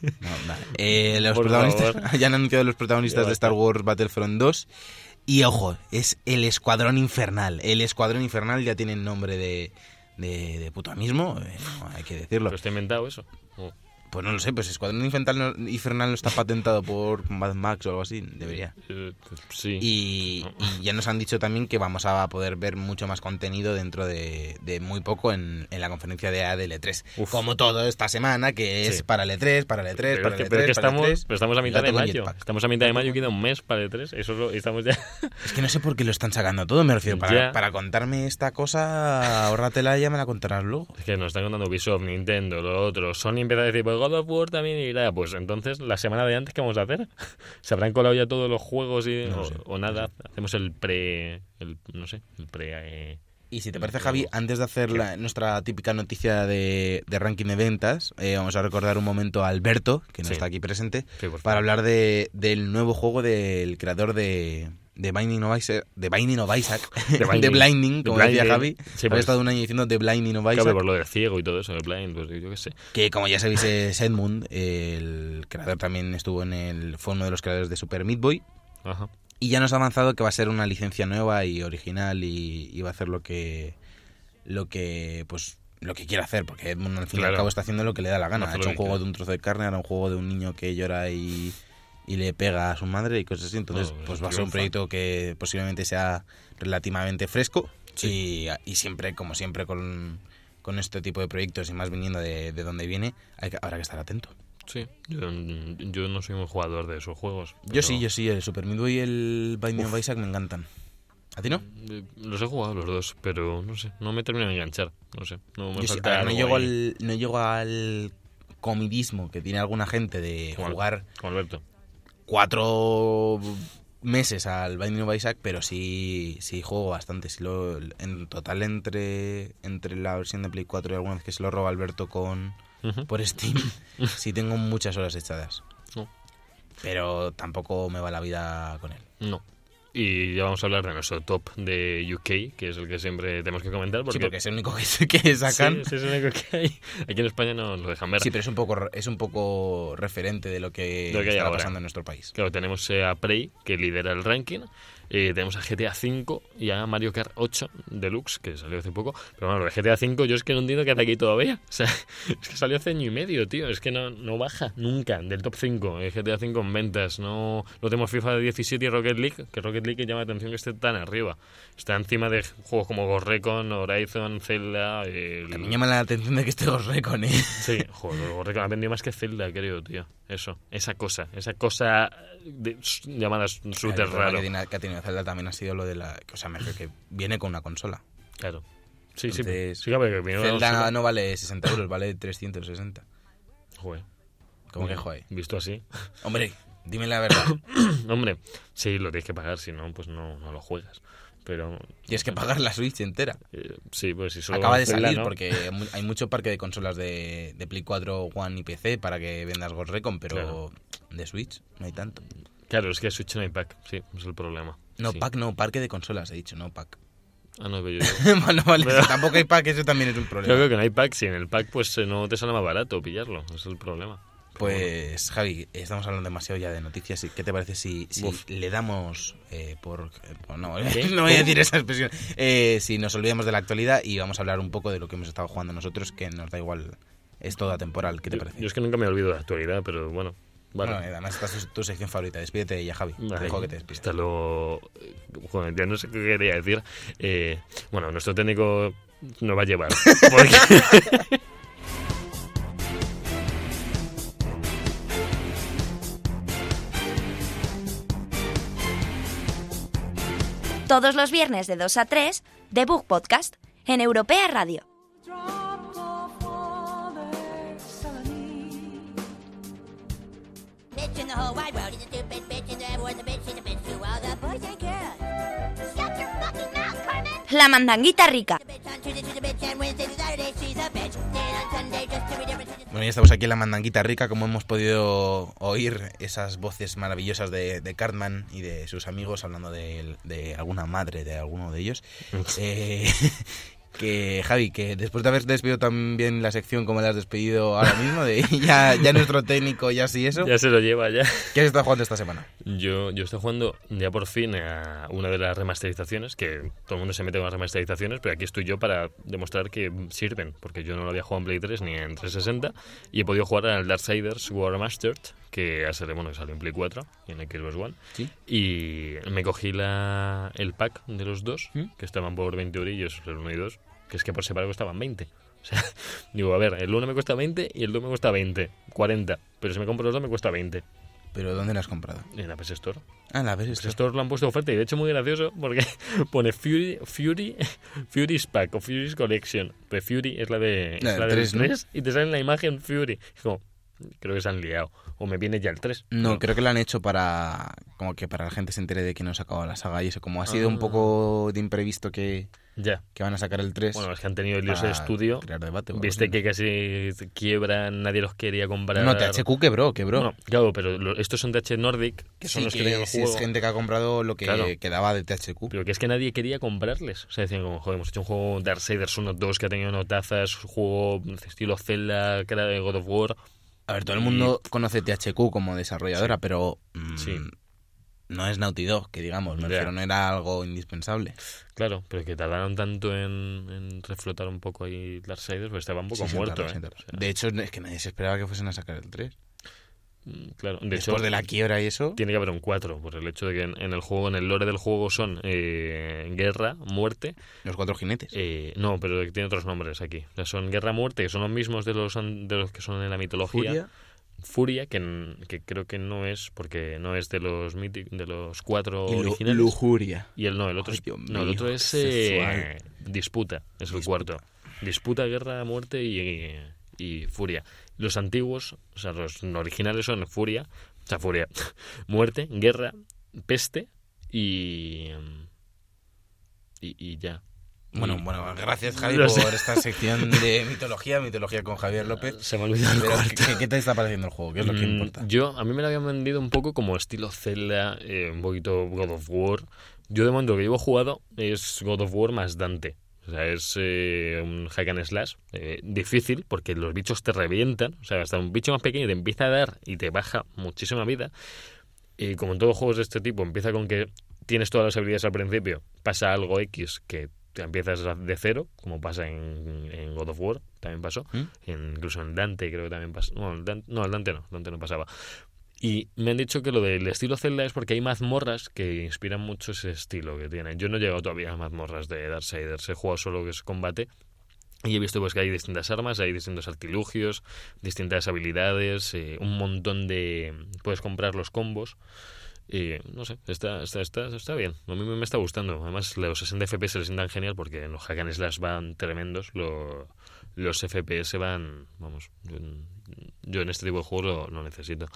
No, nada. Eh, los Por protagonistas favor. ya han anunciado los protagonistas de Star Wars Battlefront 2 y ojo, es el Escuadrón Infernal. El Escuadrón Infernal ya tiene el nombre de de, de puta mismo, eh, no, hay que decirlo. ¿Pero está inventado eso? Pues no lo sé, pues Escuadrón Infernal no, Infernal no está patentado por Mad Max o algo así, debería. eh, sí. Y, y ya nos han dicho también que vamos a poder ver mucho más contenido dentro de, de muy poco en, en la conferencia de ADL3. Uf. Como todo esta semana, que es Sí. para el E3, para el E3, pero, para es el que, pero E3, es que para estamos, E3. pero estamos a mitad de mayo. Estamos a mitad de mayo, queda un mes para el 3. Eso es lo- estamos ya. Es que no sé por qué lo están sacando todo, me refiero. Para, para contarme esta cosa, ahórratela y ya me la contarás luego. Es que nos están contando Ubisoft, Nintendo, lo otro. Sony empieza a decir, God of War también irá. Pues entonces, la semana de antes, ¿qué vamos a hacer? ¿Se habrán colado ya todos los juegos y, No o, sé, o nada? Hacemos el pre. El, no sé, el pre. eh, Y si te parece, Javi, antes de hacer la- nuestra típica noticia de, de ranking de ventas, eh, vamos a recordar un momento a Alberto, que no Sí. está aquí presente, sí, para hablar de, del nuevo juego del creador de, de Binding of Isaac, de Binding of Isaac, Binding. Blinding, como decía Blinding. Javi. Sí, Había pues, estado un año diciendo de Blinding of claro, Isaac, por lo del ciego y todo eso, el blind, pues yo qué sé. que como ya sabéis es Edmund, el creador también estuvo en el, fue uno de los creadores de Super Meat Boy, Ajá. y ya nos ha avanzado que va a ser una licencia nueva y original y, y va a hacer lo que lo que pues lo que quiera hacer porque Edmund al fin y Claro. al cabo está haciendo lo que le da la gana ha hecho un juego quiere. de un trozo de carne ahora un juego de un niño que llora y, y le pega a su madre y cosas así entonces pues va a ser un proyecto que posiblemente sea relativamente fresco y, y siempre como siempre con con este tipo de proyectos y más viniendo de, de donde viene hay que, habrá que estar atento Sí, yo, yo no soy un jugador de esos juegos. yo sí yo sí el Super Meat y el Binding of Isaac me encantan ¿a ti no? Eh, Los he jugado los dos, pero no sé, no me terminan de enganchar. No sé, no me Yo sí, falta a ver, no, llego al, no llego al comidismo que tiene alguna gente de jugar Como Alberto. Cuatro meses al Binding of Isaac, pero sí, sí juego bastante. Sí lo, en total entre, entre la versión de Play 4 y alguna vez que se lo roba Alberto con por Steam, sí tengo muchas horas echadas. No. Pero tampoco me va la vida con él. No. Y ya vamos a hablar de nuestro top de UK, que es el que siempre tenemos que comentar. Porque, Sí, porque es el único que, que sacan. Sí, es el único que hay. Aquí en España no lo dejan ver. Sí, pero es un poco es un poco referente de lo que, lo que está pasando en nuestro país. Claro, tenemos a Prey, que lidera el ranking. Eh, tenemos a GTA V y a Mario Kart 8 Deluxe, que salió hace poco. Pero bueno, el GTA V yo es que no entiendo que hace aquí todavía. O sea, es que salió hace año y medio, tío. Es que no, no baja nunca del top 5. El GTA V en ventas. No, no tenemos FIFA de 17 y Rocket League, que Rocket League llama la atención que esté tan arriba. Está encima de juegos como Ghost Recon, Horizon, Zelda. el- También llama la atención de que esté Ghost Recon, ¿eh? Sí, joder, Ghost Recon ha vendido más que Zelda, creo, tío. Eso, esa cosa, esa cosa de, llamada shooter problema raro. Que, tiene- que ha tenido Zelda también ha sido lo de la. O sea, me que viene con una consola. Claro. Sí, Entonces, sí. Sí, claro, que Zelda no vale 60 euros, vale 360. Joder. ¿Cómo que joder? Visto así. Hombre, dime la verdad. Hombre, sí, lo tienes que pagar, si no, pues no, no lo juegas. Pero. Tienes que pagar la Switch entera. eh, sí, pues si solo Acaba de salir ¿no? porque hay mucho parque de consolas de, de Play 4, One y PC para que vendas Ghost Recon, pero Claro. de Switch no hay tanto. Claro, es que Switch no hay pack, sí, es el problema. No, Sí. pack no, parque de consolas he dicho, no pack. Ah, no, pero yo. bueno, vale, Pero- si tampoco hay pack, eso también es un problema. Yo creo que no hay pack, si en el pack pues eh, no te sale más barato pillarlo, es el problema. Pues Javi, estamos hablando demasiado ya de noticias. ¿y ¿Qué te parece si, si le damos eh, por... eh, no, no voy a decir esa expresión. Eh, si nos olvidamos de la actualidad y vamos a hablar un poco de lo que hemos estado jugando nosotros, que nos da igual, es todo atemporal. ¿Qué te Yo- parece? Yo, es que nunca me olvido de la actualidad, pero bueno. Vale. Bueno, además esta es tu sección favorita. Despídete de ella, Javi. Te dejo que te. Hasta luego. Joder, ya no sé qué quería decir. Eh, bueno, nuestro técnico nos va a llevar. Porque... Todos los viernes de 2 a 3, The Book Podcast, en Europea Radio. La mandanguita rica. Bueno, ya estamos aquí en la mandanguita rica, como hemos podido oír esas voces maravillosas de, de Cartman y de sus amigos hablando de, de alguna madre de alguno de ellos. Eh, que Javi, que después de haber despedido también la sección como la has despedido ahora mismo, de ya, ya nuestro técnico, ya sí eso, Ya se lo lleva ya. ¿qué has estado jugando esta semana? Yo, yo estoy jugando ya por fin a una de las remasterizaciones, que todo el mundo se mete con las remasterizaciones, pero aquí estoy yo para demostrar que sirven, porque yo no lo había jugado en Play 3 ni en 360, y he podido jugar al Darksiders War Mastered, que ha salido, bueno, que salió en Play 4 y en Xbox One, Sí. y me cogí la, el pack de los dos, ¿Mm? que estaban por 20 eurillos, el 1 y 2, que es que por separado costaban 20. O sea, digo, a ver, el 1 me cuesta 20 y el 2 me cuesta 20, 40, pero si me compro los dos me cuesta 20 ¿Pero dónde lo has comprado? en la PS Store. Ah, la ves Pues esto. estos lo han puesto de oferta y de hecho muy gracioso porque pone Fury, Fury, Fury's Pack o Fury's Collection. Pero Fury es la de La es la tres, ¿no? 3 y te sale en la imagen Fury. Es como, creo que se han liado. O me viene ya el 3. No, creo que lo han hecho para como que para la gente se entere de que no se acabado la saga y eso. Como ha sido un Ah. poco de imprevisto que, Ya. que van a sacar el 3. Bueno, es que han tenido líos de estudio. crear debate Viste que casi quiebran, nadie los quería comprar. No, THQ quebró, quebró. Bueno, claro, pero estos son TH Nordic, que son Sí, los que, que sí, juego. es gente que ha comprado lo que Claro. quedaba de THQ. Pero que es que nadie quería comprarles. O sea, decían como, joder, hemos hecho un juego Darksiders 1, 2 que ha tenido notazas, juego estilo Zelda, que era de God of War. A ver, todo el mundo conoce THQ como desarrolladora, pero mm, Sí. no es Naughty Dog, que digamos, me refiero, no era algo indispensable. Claro, pero que tardaron tanto en, en reflotar un poco ahí Darksiders, pues estaba un poco Sí, muerto. ¿eh? O sea, De hecho, es que nadie se esperaba que fuesen a sacar el 3. Mm, claro, de Después hecho, de la quiebra y eso. tiene que haber un 4, por el hecho de que en, en el juego, en el lore del juego son eh, guerra, muerte. Los cuatro jinetes. eh, no, pero tiene otros nombres aquí. O sea, son guerra, muerte, que son los mismos de los, an- de los que son en la mitología. Furia. Furia, que, n- que creo que no es, porque no es de los de los cuatro Y originales. lujuria. Y el no, el otro Ay, es, no, el mío, otro es eh, disputa, es el cuarto. Disputa, guerra, muerte y, y furia. Los antiguos, o sea, los originales son furia, o sea, furia, muerte, guerra, peste y y, y ya. Bueno, Y- bueno, gracias Javi por sé. esta sección de mitología, mitología con Javier López. Se me ha olvidado el Pero, cuarto. ¿qué, qué te está pareciendo el juego? ¿Qué es lo que Mm, importa? Yo, a mí me lo habían vendido un poco como estilo Zelda, eh, un poquito God of War. Yo de momento lo que llevo jugado es God of War más Dante. O sea, es eh, un hack and slash eh, difícil porque los bichos te revientan. O sea, hasta un bicho más pequeño te empieza a dar y te baja muchísima vida. Y como en todos juegos de este tipo, empieza con que tienes todas las habilidades al principio, pasa algo X que te empiezas de cero, como pasa en, en God of War, también pasó. ¿Mm? En- incluso en Dante creo que también pasó. No, Dante, no, Dante no, Dante no pasaba. Y me han dicho que lo del estilo Zelda es porque hay mazmorras que inspiran mucho ese estilo que tienen. Yo no he llegado todavía a mazmorras de Darksiders, he jugado solo que es combate. Y he visto pues que hay distintas armas, hay distintos artilugios, distintas habilidades, eh, un montón de... Puedes comprar los combos. Y no sé, está, está, está, está bien. A mí me está gustando. Además, los 60 FPS se sientan genial porque en los hack and slash van tremendos. Lo- los FPS van. Vamos, yo en este tipo de juegos lo, lo necesito.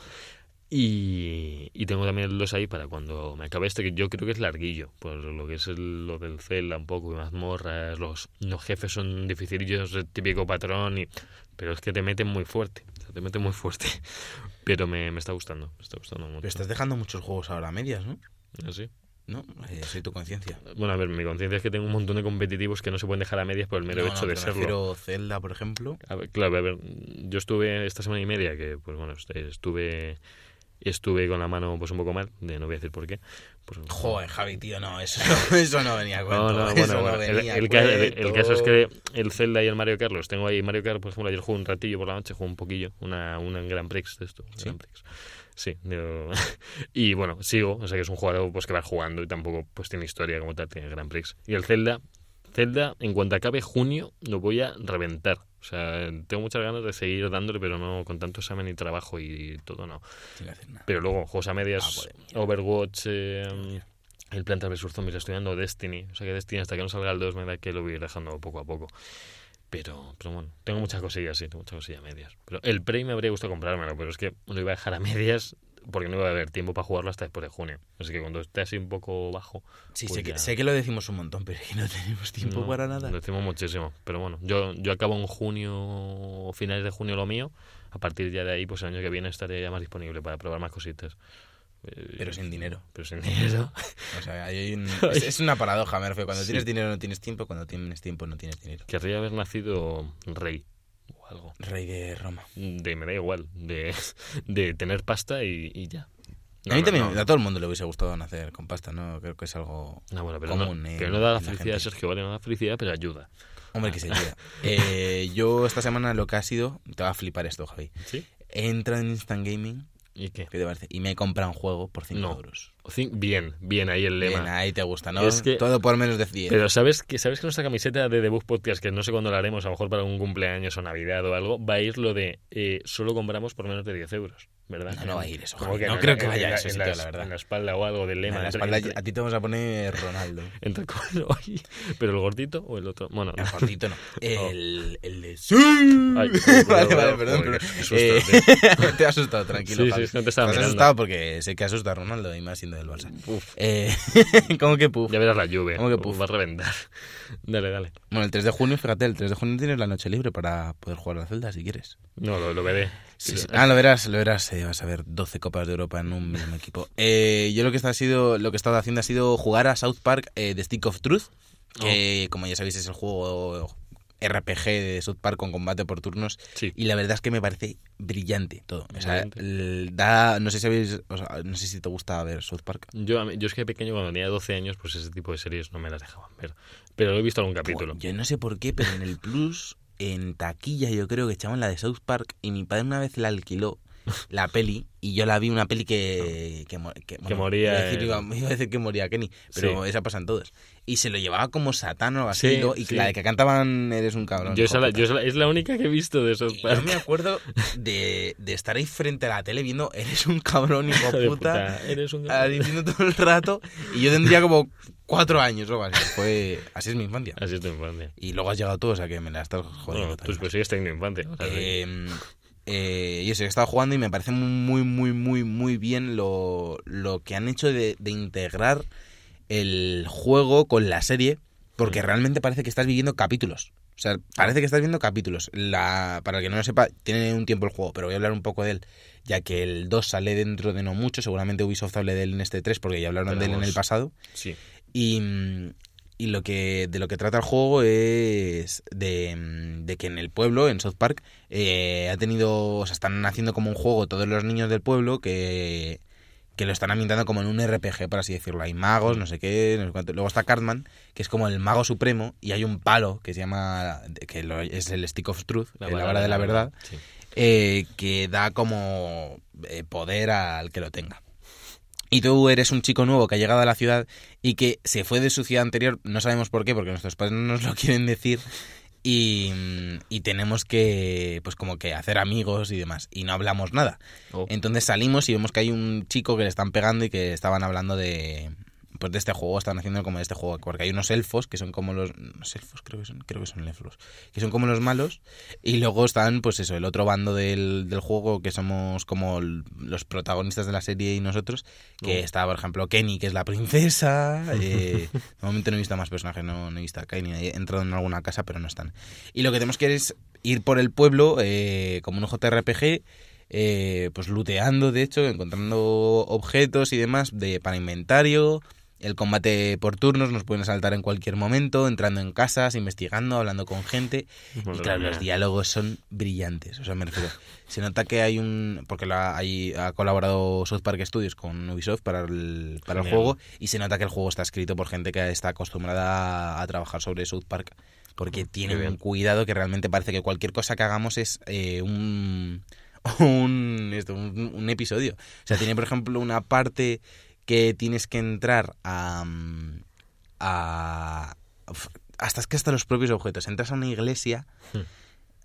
Y, y tengo también 2 ahí para cuando me acabe este, que yo creo que es larguillo, por lo que es el- lo del Zelda un poco, y mazmorras, los, los jefes son dificilillos, el típico patrón, y, pero es que te meten muy fuerte, te meten muy fuerte. Pero me, me está gustando, me está gustando mucho. Pero estás dejando muchos juegos ahora a medias, ¿no? Así. No, eh, soy tu conciencia. Bueno, a ver, mi conciencia es que tengo un montón de competitivos que no se pueden dejar a medias por el mero No, hecho no, de serlo. refiero Zelda, por ejemplo. A ver, claro, a ver, yo estuve esta semana y media que, pues bueno, estuve estuve con la mano pues un poco mal, de no voy a decir por qué. Pues, Joder, Javi, tío, no, eso no, eso no venía a cuento. No, no, eso bueno, no bueno, el, el ca- el- el caso es que el Zelda y el Mario Kart los tengo ahí. Mario Kart, por ejemplo, ayer jugué un ratillo por la noche, jugué un poquillo, una, una en Grand Prix de esto. ¿Sí? Grand Prix. Sí, yo- y bueno, sigo, o sea que es un jugador pues que va jugando y tampoco pues tiene historia como tal, tiene Grand Prix. Y el Zelda, Zelda, en cuanto acabe junio, lo voy a reventar. O sea, tengo muchas ganas de seguir dándole, pero no con tanto examen y trabajo y todo, no. Pero luego, juegos a medias, Ah. Overwatch, eh, el Plantas vs Zombies, estudiando Destiny. O sea que Destiny hasta que no salga el 2 me da que lo voy a ir dejando poco a poco. Pero, pero bueno, tengo muchas cosillas, sí, tengo muchas cosillas a medias. Pero el Prey me habría gustado comprármelo, pero es que lo iba a dejar a medias porque no iba a haber tiempo para jugarlo hasta después de junio. Así que cuando esté así un poco bajo. Sí, pues sé, que, ya- sé que lo decimos un montón, pero es que no tenemos tiempo No, para nada. Lo decimos muchísimo. Pero bueno, yo, yo acabo en junio, finales de junio lo mío. A partir ya de ahí, pues el año que viene estaré ya más disponible para probar más cositas. Eh, Pero sin dinero. Pero sin dinero. O sea, hay un- es, es una paradoja, me refiero. Cuando Sí. tienes dinero no tienes tiempo, cuando tienes tiempo no tienes dinero. Querría haber nacido rey algo. Rey de Roma. De, me da igual. De, de tener pasta y, y ya. No, a mí no, también, no. a todo el mundo le hubiese gustado nacer con pasta, ¿no? Creo que es algo... No, bueno, pero, común no, en- pero no da la felicidad. Sergio, vale, no da felicidad, pero ayuda. Hombre, que se ayuda. Eh, yo esta semana lo que ha sido... Te va a flipar esto, Javi. ¿Sí? He entrado en Instant Gaming, ¿Y qué? ¿qué te parece? Y me he comprado un juego por 5 No. euros. Bien, bien, ahí el lema. Bien, ahí te gusta, ¿no? Es que- Todo por menos de 10. Pero ¿sabes que, ¿sabes que nuestra camiseta de Book Podcast, que no sé cuándo la haremos, a lo mejor para un cumpleaños o Navidad o algo, va a ir lo de eh, solo compramos por menos de 10 euros, ¿verdad? No, no va a ir eso, Como Javi. No creo que en vaya a la- ese en la, la verdad. En la espalda o algo del lema. en la espalda entre- a ti te vamos a poner Ronaldo. entre- ¿Pero el gordito o el otro? Bueno, El no. gordito no. El, el de... ¡Sí! Ay, vale, cuidado, vale, perdón. pero- eh, te ha asustado, tranquilo. Sí, sí, que no te estaba mirando. asustado porque sé que asusta a Ronaldo y más del Barça. Uf, Eh, ¿Cómo que puf? ya verás la lluvia. ¿Cómo que puf? Va a reventar. Dale, dale. Bueno, el 3 de junio, fíjate, el 3 de junio tienes la noche libre para poder jugar a la celda si quieres. No, lo, lo veré. Sí, sí. Ah, lo verás, lo verás. eh, vas a ver 12 Copas de Europa en un mismo equipo. Eh, yo lo que, ha sido, lo que he estado haciendo ha sido jugar a South Park The Stick of Truth, que como ya sabéis es el juego RPG de South Park con combate por turnos. Sí. Y la verdad es que me parece brillante todo. O sea, da, no sé si habéis, o sea, no sé si te gusta ver South Park. Yo, yo es que pequeño, cuando tenía 12 años, pues ese tipo de series no me las dejaban ver. Pero lo he visto algún capítulo. Yo no sé por qué, pero en el Plus, en taquilla, yo creo que echaban la de South Park y mi padre una vez la alquiló, la peli, y yo la vi, una peli que... Que, mo- que, bueno, moría Iba a, decir, iba- iba a decir que moría Kenny, pero Sí. esa pasan todos. Y se lo llevaba como Satán o así, Sí, y sí. la de que cantaban Eres un cabrón. Yo, la- yo es la única que he visto de esos yo me acuerdo de, de estar ahí frente a la tele viendo Eres un cabrón, hijo de puta. puta. Eres un ahí viendo todo el rato. Y yo tendría como cuatro años o así. Fue, así es mi infancia. Así es tu infancia. Y luego has llegado tú, o sea que me la estás jodiendo. Bueno, tú pues sigues teniendo infancia. o sea, sí. Eh, eh, y eso, he estado jugando y me parece muy, muy, muy, muy bien lo, lo que han hecho de, de integrar el juego con la serie, porque Mm. realmente parece que estás viviendo capítulos. O sea, parece que estás viendo capítulos. La, para el que no lo sepa, tiene un tiempo el juego, pero voy a hablar un poco de él, ya que el 2 sale dentro de no mucho. Seguramente Ubisoft hable de él en este 3, porque ya hablaron de él en el pasado. sí. Y, y lo que de lo que trata el juego es de, mm, de que en el pueblo, en South Park, eh, ha tenido, o sea, están haciendo como un juego todos los niños del pueblo que, que lo están ambientando como en un RPG, por así decirlo. Hay magos, no sé qué, no sé cuánto. Luego está Cartman, que es como el mago supremo, y hay un palo que se llama, que lo- es el Stick of Truth, la, vara de la verdad, Sí. eh, que da como eh, poder al que lo tenga. Y tú eres un chico nuevo que ha llegado a la ciudad y que se fue de su ciudad anterior, no sabemos por qué, porque nuestros padres no nos lo quieren decir, y, y tenemos que, pues como que hacer amigos y demás, y no hablamos nada. Oh. Entonces salimos y vemos que hay un chico que le están pegando y que estaban hablando de pues de este juego, están haciendo como de este juego, porque hay unos elfos que son como los los elfos, creo que son, creo que son elfos, que son como los malos y luego están pues eso, el otro bando del, del juego que somos como los protagonistas de la serie y nosotros, que Oh. está por ejemplo Kenny, que es la princesa, eh, de momento no he visto más personajes, no, no he visto a Kenny, he entrado en alguna casa pero no están. Y lo que tenemos que hacer es ir por el pueblo eh, como un JRPG eh, pues looteando, de hecho, encontrando objetos y demás de, para inventario. El combate por turnos nos pueden saltar en cualquier momento, entrando en casas, investigando, hablando con gente. Y claro, los diálogos son brillantes. O sea, me refiero. Se nota que hay un. Porque la, hay, ha colaborado South Park Studios con Ubisoft para el, para el juego. Y se nota que el juego está escrito por gente que está acostumbrada a, a trabajar sobre South Park. Porque tiene un cuidado que realmente parece que cualquier cosa que hagamos es eh, un. Un, esto, un, un episodio. O sea, tiene, por ejemplo, una parte que tienes que entrar a. mm, a hasta es que hasta los propios objetos. Entras a una iglesia, Hmm.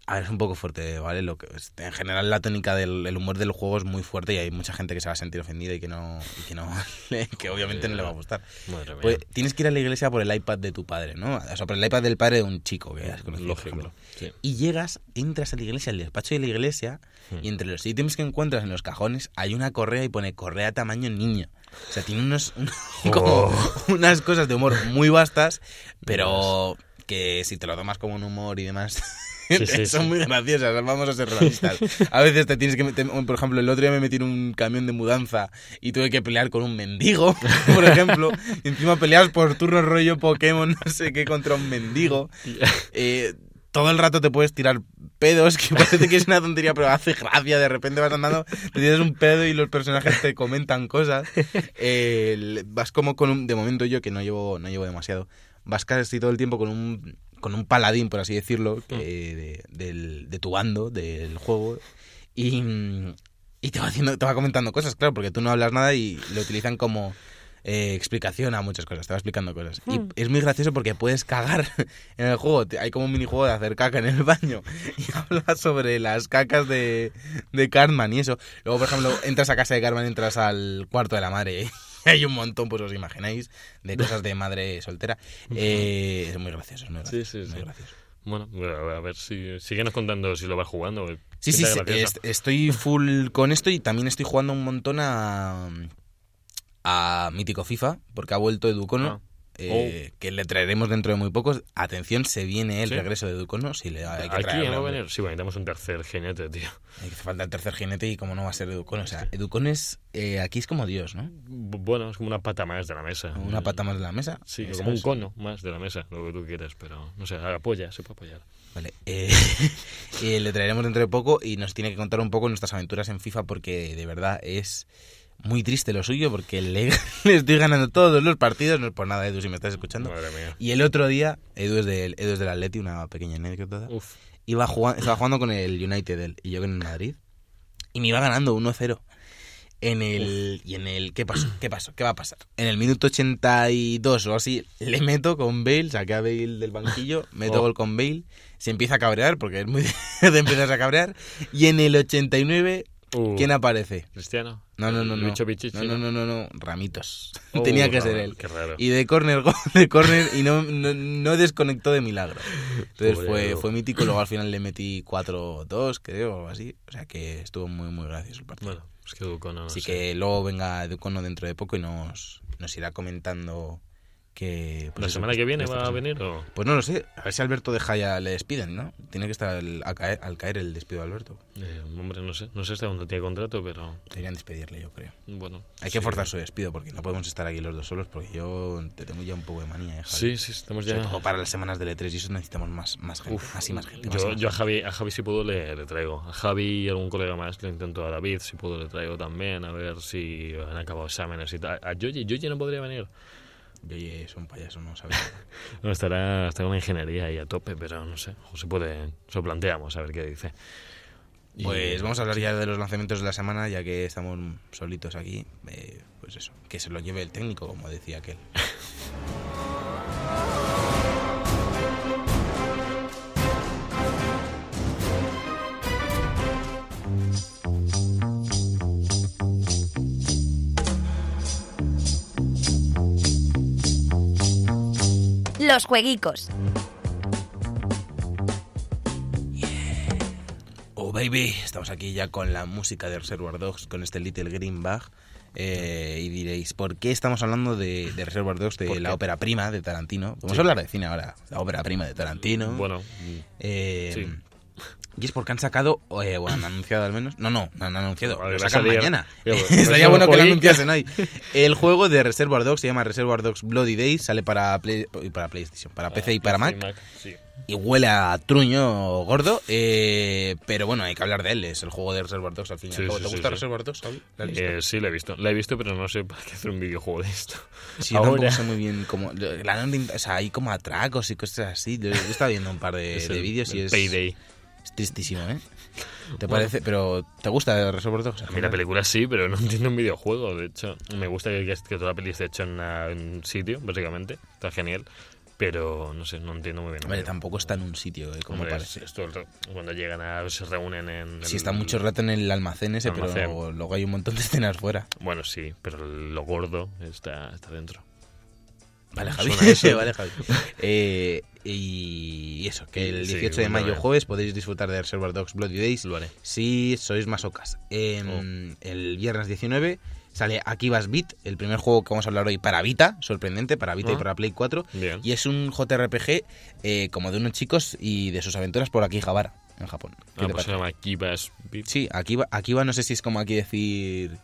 A ver, es un poco fuerte, ¿vale? Lo que, es- en general la tónica del el humor del juego es muy fuerte y hay mucha gente que se va a sentir ofendida y que no, y que, no que obviamente no le va a gustar. Pues tienes que ir a la iglesia por el iPad de tu padre, ¿no? O sea, por el iPad del padre de un chico que has conocido, por Lógico. ejemplo. Sí. Y llegas, entras a la iglesia, al despacho de la iglesia, Hmm. y entre los ítems que encuentras en los cajones hay una correa y pone correa tamaño niño. O sea, tiene unos, un- como unas cosas de humor muy vastas, pero que si te lo tomas como un humor y demás, Sí, sí, son sí. muy graciosas, vamos a ser realistas. A veces te tienes que meter, por ejemplo, el otro día me metí en un camión de mudanza y tuve que pelear con un mendigo, por ejemplo, y encima peleas por turno rollo Pokémon, no sé qué, contra un mendigo. Eh, todo el rato te puedes tirar pedos, que parece que es una tontería, pero hace gracia. De repente vas andando, te tiras un pedo y los personajes te comentan cosas. Eh, vas como con un. De momento yo, que no llevo, no llevo demasiado, vas casi todo el tiempo con un, con un paladín, por así decirlo, que- de, del- de tu bando, del juego. Y, y te va haciendo, te va comentando cosas, claro, porque tú no hablas nada y lo utilizan como eh, explicación a muchas cosas, te va explicando cosas. Y es muy gracioso porque puedes cagar en el juego. Hay como un minijuego de hacer caca en el baño y hablas sobre las cacas de, de Cartman y eso. Luego, por ejemplo, entras a casa de Cartman, entras al cuarto de la madre. y Hay un montón, pues os imagináis, de cosas de madre soltera. Eh, es muy gracioso, es muy Sí, gracioso. sí, muy sí. gracioso. Bueno, a ver si. Síguenos contando si lo vas jugando. Sí, sí, sí, estoy full con esto y también estoy jugando un montón a, a Mítico FIFA, porque ha vuelto Educono, Ah. eh, que le traeremos dentro de muy pocos. Atención, se viene el ¿Sí? regreso de Educono, sí, le, hay que Aquí traerlo, va a venir. Sí, bueno, necesitamos un tercer jinete, tío. Hay que falta el tercer jinete y como no va a ser Educono. O sea, Educono es, eh, aquí es como Dios, ¿no? Bueno, es como una pata más de la mesa. Una pata más de la mesa. Sí, como un cono más de la mesa, lo que tú quieras, pero no sé, apoya, se puede apoyar. Vale. eh, eh, le traeremos dentro de poco y nos tiene que contar un poco nuestras aventuras en FIFA porque de verdad es muy triste lo suyo porque le, le estoy ganando todos los partidos. No es por nada, Edu, si me estás escuchando. Madre mía. Y el otro día, Edu es del, Edu es del Atleti, una pequeña anécdota. Uf. Iba jugando, estaba jugando con el United él, y yo con el Madrid. Y me iba ganando 1-0. En el. Y en el. ¿Qué pasó? ¿Qué pasó? ¿Qué va a pasar? En el minuto 82 o así, le meto con Bale, saqué a Bale del banquillo, meto Oh. gol con Bale, se empieza a cabrear, porque es muy de empezar a cabrear. Y en el 89, Uh, ¿quién aparece? ¿Cristiano? No, no, no, ¿El no. bicho No, no, no, no, no. Ramitos. Oh, Tenía que raro, ser él. Qué raro. Y de córner, gol de córner y no, no, no desconectó de milagro. Entonces Pobre fue, fue mítico, luego al final le metí 4-2, creo, o algo así. O sea que estuvo muy, muy gracioso el partido. Bueno, es que Duco no así sé. que luego venga Educono dentro de poco y nos, nos irá comentando que... pues ¿La eso, semana pues, que viene va a venir o...? Pues no lo sé, a ver si Alberto deja ya, le despiden, ¿no? Tiene que estar al, a caer, al caer el despido de Alberto. Eh, hombre, no sé. No sé hasta dónde tiene contrato, pero... Deberían despedirle, yo creo. Bueno. Hay sí. que forzar su despido porque no podemos estar aquí los dos solos porque yo te tengo ya un poco de manía, ¿eh, Javi? Sí, sí, estamos ya... Sobre todo para las semanas del E3 y eso necesitamos más, más gente. Uf, más y más gente. más yo, más yo a. Javi, a Javi si puedo le, le traigo. A Javi y algún colega más le intento a David, si puedo le traigo también, a ver si han acabado exámenes y tal. A Yoyi, Yoyi no podría venir. Yo oye, es un payaso, no sabes. No, estará, estará con la ingeniería ahí a tope, pero no sé. O se puede, se lo planteamos a ver qué dice. Y- Pues vamos a hablar ya de los lanzamientos de la semana, ya que estamos solitos aquí. Eh, pues eso, que se lo lleve el técnico, como decía aquel. Los jueguicos. Oh baby, estamos aquí ya con la música de Reservoir Dogs, con este Little Green Bag. Eh, y diréis, ¿por qué estamos hablando de, de Reservoir Dogs, de ¿Por la ópera prima de Tarantino? Vamos Sí. a hablar de cine ahora, la ópera prima de Tarantino. Bueno, Eh, Sí. Y es porque han sacado, eh, bueno, han anunciado al menos. No, no, no han anunciado. Vale, lo sacan salir. mañana. Pues, Estaría pues, bueno que lo anunciasen hoy. El juego de Reservoir Dogs se llama Reservoir Dogs Bloody Days. Sale para, Play- para PlayStation, para PC y para Mac. sí. Y huele a truño gordo. eh, pero bueno, hay que hablar de él. Es el juego de Reservoir Dogs al fin y al Sí, cabo. sí, ¿Te gusta. Reservoir Dogs. Eh, sí, la he visto. La he visto, pero no sé para qué hacer un videojuego de esto. Sí, yo tampoco Ahora- sé muy bien cómo. La o sea, hay como atracos y cosas así. Yo, yo estaba viendo un par de, de vídeos y es. Payday. Es tristísimo, ¿eh? ¿Te Bueno. parece? Pero, ¿te gusta Reservoir Dogs? A mí la película sí, pero no entiendo un videojuego. De hecho, me gusta que, que toda la peli esté hecha en, una- en un sitio, básicamente. Está genial. Pero no sé, no entiendo muy bien. Hombre, tampoco está en un sitio, eh, como Hombre, parece. es- esto el cuando llegan a. se reúnen en. Sí, el- está mucho rato en el almacén ese, pero Almacén. luego, luego hay un montón de escenas fuera. Bueno, sí, pero lo gordo está, está dentro. Vale, Javi. vale, Javi. Eh, y eso, que el Sí, 18 de mayo, eh. jueves, podéis disfrutar de Reservoir Dogs Bloody Days Lo haré. si sois masocas. Eh, Oh. El viernes 19 sale Akibas Beat, el primer juego que vamos a hablar hoy para Vita, sorprendente, para Vita y Ah. para Play 4. Bien. Y es un JRPG eh, como de unos chicos y de sus aventuras por aquí Javara, en Japón. ¿Qué Ah, pues se llama Kibas Beat. Sí, Akiba, Akiba no sé si es como aquí decir...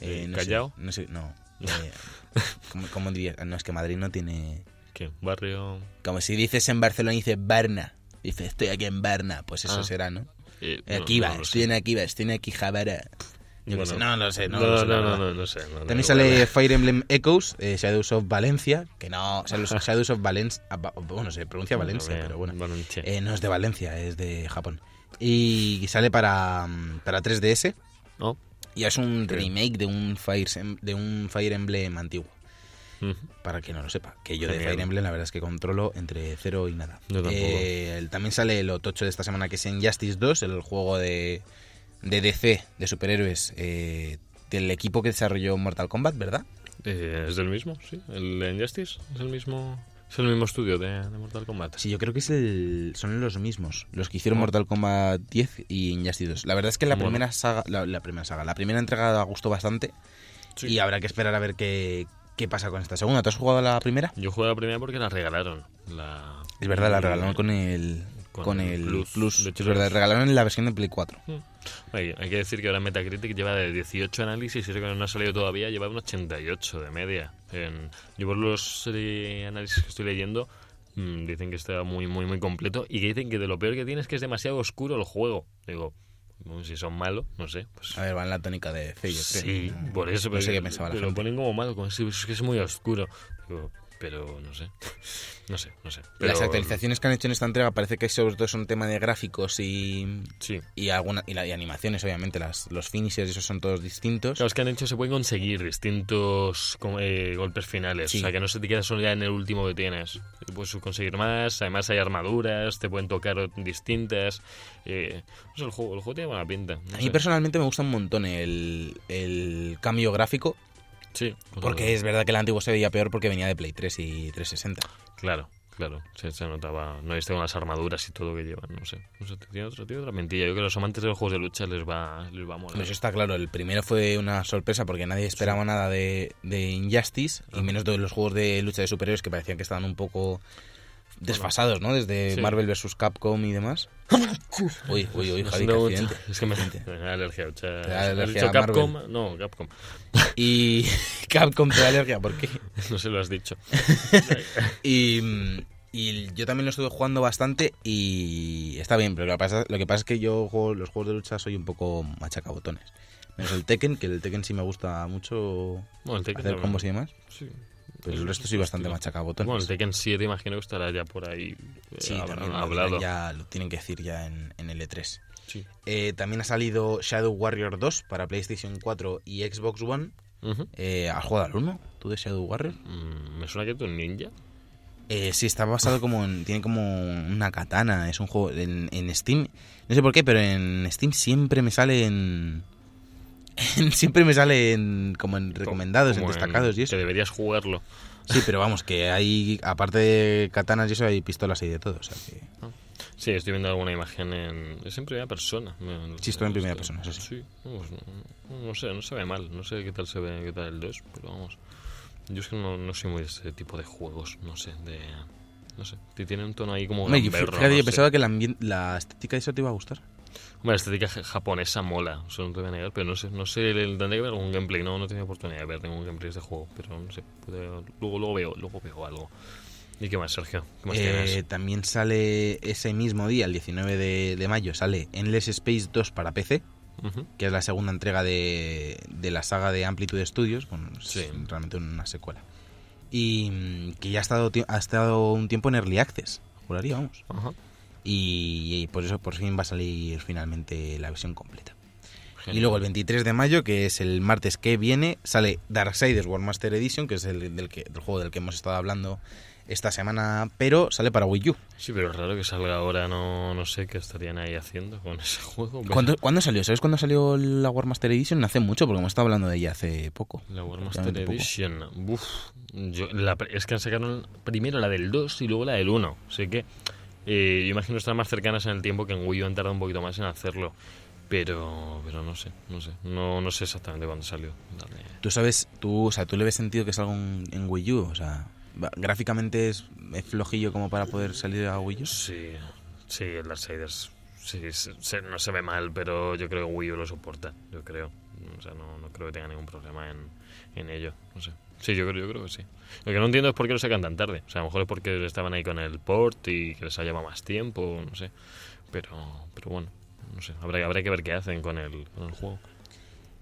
Eh, no sé, ¿Callao? no sé, no. ¿cómo, cómo dirías? No, es que Madrid no tiene... ¿Qué? Barrio. Como si dices en Barcelona y dices Barna. Dices, estoy aquí en Barna. Pues eso Ah. será, ¿no? Eh, Eh, no, Akiba, no estoy en Akiba, estoy en Akihabara. Yo qué Bueno, sé, no, no sé, no, No, no, no, no, no sé. También sale. Fire Emblem Echoes, eh, Shadows of Valencia, que no, Shadows, Shadows of Valencia, bueno, se pronuncia Valencia, pero bueno. Eh, no es de Valencia, es de Japón. Y sale para, mm, para 3DS ¿No? Y es un Creo. remake de un Fire, Em- de un Fire Emblem antiguo. Para que no lo sepa, que yo de. Fire Emblem la verdad es que controlo entre cero y nada. Yo tampoco. Eh, también sale el tocho de esta semana que es Injustice 2, el juego de, de DC, de superhéroes, eh, del equipo que desarrolló Mortal Kombat, ¿verdad? Eh, ¿Es del mismo? Sí. ¿El Injustice? ¿Es el mismo, es el mismo estudio de, de Mortal Kombat? Sí, yo creo que es el, son los mismos, los que hicieron Ah. Mortal Kombat 10 y Injustice 2. La verdad es que la Bueno. primera saga, la, la primera saga, la primera entrega gustó bastante Sí. y habrá que esperar a ver qué, qué pasa con esta segunda. ¿Tú has jugado a la primera? Yo jugué la primera porque la regalaron. La... Es verdad, la regalaron con el Con con, el el Plus. Plus. De hecho, es verdad, regalaron en la versión de Play 4. Hay, hay que decir que ahora Metacritic lleva de 18 análisis y eso que no ha salido todavía, lleva un 88 de media. En, yo por los eh, análisis que estoy leyendo mm, dicen que está muy, muy, muy completo y que dicen que de lo peor que tiene es que es demasiado oscuro el juego. Digo, si son malos, no sé. Pues, A ver, va en la tónica de fe, yo creo. sí, por eso. No pero sé qué pensaba la que lo ponen como malo, como si es que es muy oscuro. Digo, pero no sé. No sé, no sé. Pero, Las actualizaciones que han hecho en esta entrega parece que sobre todo es un tema de gráficos y, Sí. y, alguna, y, la- y animaciones, obviamente. Las, los finishers, esos son todos distintos. Es que han hecho, se pueden conseguir distintos eh, golpes finales. Sí. O sea, que no se te queda solo ya en el último que tienes. Puedes conseguir más, además hay armaduras, te pueden tocar distintas. Eh, no sé, el juego, el juego tiene buena pinta. no A mí sé. personalmente me gusta un montón el, el cambio gráfico, Sí, pues porque es verdad que el antiguo se veía peor porque venía de Play 3 y 360. Claro, claro. Se, se notaba. No viste con las armaduras y todo que llevan. No sé. No sé tiene, otra, tiene otra mentira. Yo creo que a los amantes de los juegos de lucha les va, les va a molar. Hombre, Eso está claro, el primero fue una sorpresa porque nadie esperaba nada de, de Injustice y Ah. menos de los juegos de lucha de superhéroes que parecían que estaban un poco desfasados, ¿no? Desde Sí. Marvel vs. Capcom y demás. Uy, uy, uy, Javi, qué no, accidente. Es que me, me da alergia. O sea, da ¿has alergia dicho a Capcom? Marvel. No, Capcom. Y Capcom te da alergia, ¿por qué? No se lo has dicho. Y, y yo también lo estuve jugando bastante y está bien, pero lo que pasa, lo que pasa es que yo juego los juegos de lucha soy un poco machacabotones. Menos el Tekken, que el Tekken sí me gusta mucho Bueno, el Tekken hacer combos y demás. Sí. Pero el Es resto soy bastante machacabotones. Bueno, el Tekken 7 imagino que estará ya por ahí eh, Sí, hablado. dirán ya lo tienen que decir ya en, en el E3. Sí. Eh, también ha salido Shadow Warrior 2 para PlayStation 4 y Xbox One. Ujú. Eh, ¿Has jugado al 1? ¿Tú de Shadow Warrior? Mm, me suena que tú un ninja. Eh, sí, está basado como en, tiene como una katana, es un juego en, en Steam, no sé por qué, pero en Steam siempre me sale en- siempre me sale en, como en recomendados, en Como destacados y eso. Que deberías jugarlo. Sí, pero vamos, que hay, aparte de katanas y eso, hay pistolas y de todo, o sea que... Sí, estoy viendo alguna imagen en... Es en primera persona. Sí, estoy en primera persona, eso sí. Sí, vamos, no, no sé, no se ve mal. No sé qué tal se ve, qué tal el 2, pero vamos. Yo es que no, no soy muy de ese tipo de juegos, no sé, de... No sé, tiene un tono ahí como Hombre, yo- gamberro, fíjate, no yo pensaba que la, la estética de eso te iba a gustar. Hombre, la estética ja- japonesa mola, eso no te voy a negar, pero no sé, no sé, tendré que ver algún gameplay, no, no he tenido oportunidad de ver ningún gameplay de este juego, pero no sé, luego, luego veo, luego veo algo. ¿Y qué más, Sergio? ¿Qué más Eh, tienes? también sale ese mismo día, el 19 de, de mayo, sale Endless Space 2 para PC, Ujú. que es la segunda entrega de, de la saga de Amplitude Studios, bueno, es Sí. realmente una secuela. Y mm, que ya ha estado, ha estado un tiempo en Early Access, juraría, vamos. Ajá. Y, y por eso por fin va a salir finalmente la versión completa. Y luego el 23 de mayo, que es el martes que viene, sale Darksiders War Master Edition, que es el del, que, del juego del que hemos estado hablando esta semana, pero sale para Wii U. Sí, pero es raro que salga ahora, no, no sé qué estarían ahí haciendo con ese juego. ¿Cuándo, ¿cuándo salió? ¿Sabes cuándo salió la War Master Edition? Hace mucho, porque hemos estado hablando de ella hace poco. La War Master. Edition. Uf, yo, la, es que han sacado primero la del 2 y luego la del 1. Así que eh, yo imagino están más cercanas en el tiempo que en Wii U han tardado un poquito más en hacerlo. Pero, pero no sé, no sé. No, no sé exactamente cuándo salió. Dale. ¿Tú sabes, tú, o sea, tú le ves sentido que salga un- en Wii U? O sea, gráficamente es, es flojillo como para poder salir a Wii U. Sí, sí, el Darksiders sí, se- se- no se ve mal, pero yo creo que Wii U lo soporta, yo creo. O sea, no, no creo que tenga ningún problema en, en ello, no sé. Sí, yo creo, yo creo que sí. Lo que no entiendo es por qué lo sacan tan tarde. O sea, a lo mejor es porque estaban ahí con el port y que les ha llevado más tiempo, no sé. Pero, pero bueno, no sé. Habrá, habrá que ver qué hacen con el, con el juego.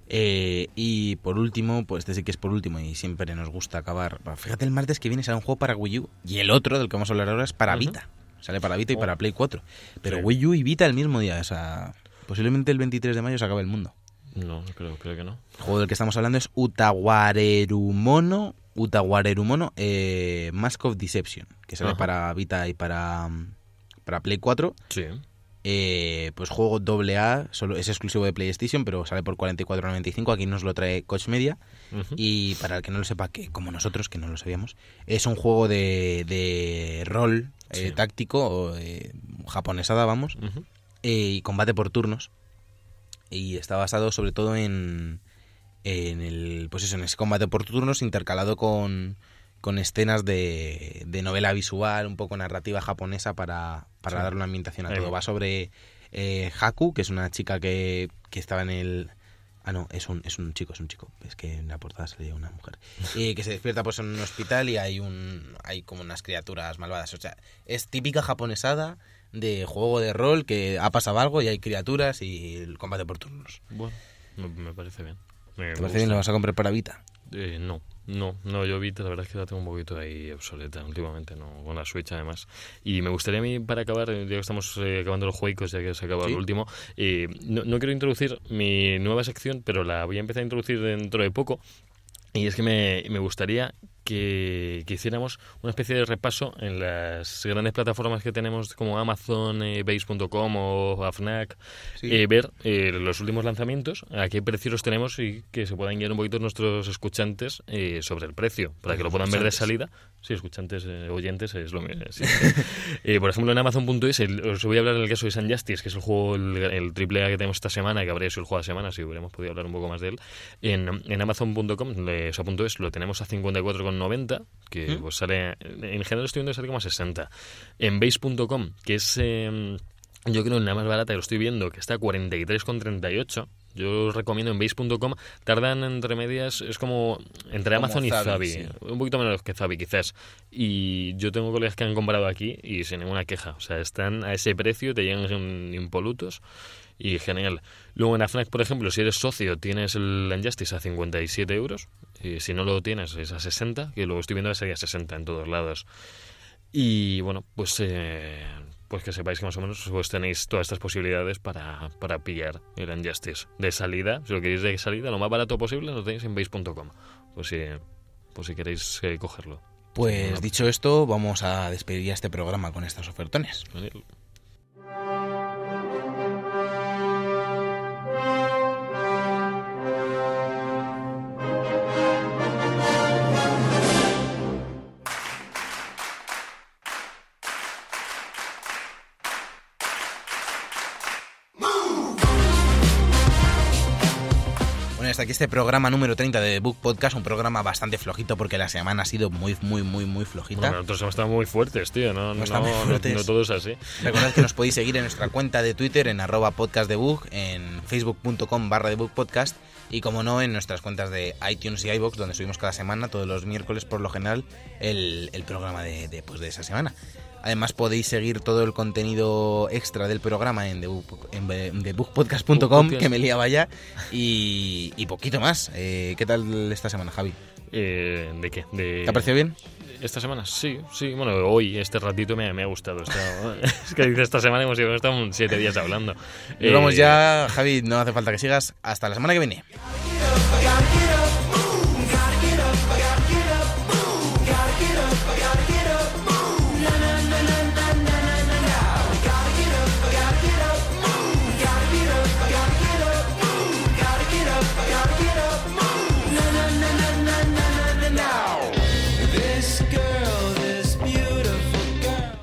Eh, y por último, pues este sí que es por último y siempre nos gusta acabar. Fíjate, el martes que viene sale un juego para Wii U y el otro, del que vamos a hablar ahora, es para. Vita. Sale para Vita y Oh. para Play 4. Pero Sí. Wii U y Vita el mismo día. O sea, posiblemente el 23 de mayo se acabe el mundo. No, creo, creo que no. El juego del que estamos hablando es Utawarerumono. Utawarerumono eh, Mask of Deception, que sale Ajá. para Vita y para, para Play 4. Sí. Eh, pues juego doble A, solo es exclusivo de PlayStation, pero sale por 44.95. Aquí nos lo trae Coach Media. Y para el que no lo sepa, que como nosotros, que no lo sabíamos, es un juego de, de rol eh, táctico, eh, japonesada, vamos, eh, y combate por turnos. Y está basado sobre todo en, en el pues eso, en ese combate por turnos intercalado con, con escenas de, de novela visual, un poco narrativa japonesa para, para Sí. darle una ambientación a Ahí todo. va. Sobre eh, Haku, que es una chica que, que estaba en el... Ah, no, es un, es un chico, es un chico. Es que en la portada salía una mujer. Y que se despierta pues en un hospital y hay un hay como unas criaturas malvadas. O sea, es típica japonesada de juego de rol que ha pasado algo y hay criaturas y el combate por turnos. Bueno, me, me parece bien. Me ¿Te me parece bien? ¿Lo vas a comprar para Vita? Eh, no, no, no, yo Vita la verdad es que la tengo un poquito ahí obsoleta últimamente, no, con la Switch además. Y me gustaría a mí, para acabar, eh, ya que estamos eh, acabando los juegos, ya que se acaba Sí. el último, eh, no, no quiero introducir mi nueva sección, pero la voy a empezar a introducir dentro de poco. Y es que me, me gustaría que, que hiciéramos una especie de repaso en las grandes plataformas que tenemos como Amazon, eh, Base.com o Afnac, Sí. eh, ver eh, los últimos lanzamientos, a qué precios los tenemos y que se puedan guiar un poquito nuestros escuchantes eh, sobre el precio, para que lo puedan ver de salida. Sí, escuchantes, eh, oyentes, es lo mismo. sí. Eh, por ejemplo, en Amazon.es, os voy a hablar del caso de San Justice, que es el juego, el, el triple A que tenemos esta semana, que habría sido el juego de semana, si hubiéramos podido hablar un poco más de él. En, en Amazon.com, le- o sea, punto .es, lo tenemos a 54,90, que ¿Mm? pues sale, en general estoy viendo que sale como a 60. En Base.com, que es... eh, yo creo la más barata que lo estoy viendo, que está a 43,38. Yo os recomiendo en base.com. Tardan entre medias, es como entre Como Amazon y Zavi, Zavi. sí. Un poquito menos que Zavi, quizás. Y yo tengo colegas que han comprado aquí y sin ninguna queja. O sea, están a ese precio, te llegan impolutos y genial. Luego en Afnac, por ejemplo, si eres socio, tienes el Injustice a 57 euros. Y si no lo tienes, es a 60, que luego estoy viendo que sería 60 en todos lados. Y bueno, pues eh, pues que sepáis que más o menos pues tenéis todas estas posibilidades para, para pillar el Injustice. De salida, si lo queréis de salida, lo más barato posible, lo tenéis en base.com. Pues si, pues si queréis eh, cogerlo. Pues dicho esto, vamos a despedir ya este programa con estas ofertones. Este programa número 30 de Book Podcast, un programa bastante flojito porque la semana ha sido muy, muy, muy, muy flojita. Bueno, nosotros hemos estado muy fuertes, tío. No, no, Estamos no, fuertes. no todo es así. Recordad que nos podéis seguir en nuestra cuenta de Twitter en arroba podcastdebook, en facebook.com barra de podcast y como no en nuestras cuentas de iTunes y iBox donde subimos cada semana, todos los miércoles por lo general, el, el programa de, de, pues, de esa semana. Además podéis seguir todo el contenido extra del programa en, thebook- en thebookpodcast.com, Bookpodcast. que me liaba ya, y, y poquito más. Eh, ¿Qué tal esta semana, Javi? Eh, ¿De qué? De... ¿Te ha parecido bien? Esta semana, sí, sí. Bueno, hoy, este ratito me, me ha gustado. Está- es que dice esta semana hemos estado siete días hablando. Nos Eh, vamos ya, Javi, no hace falta que sigas. Hasta la semana que viene.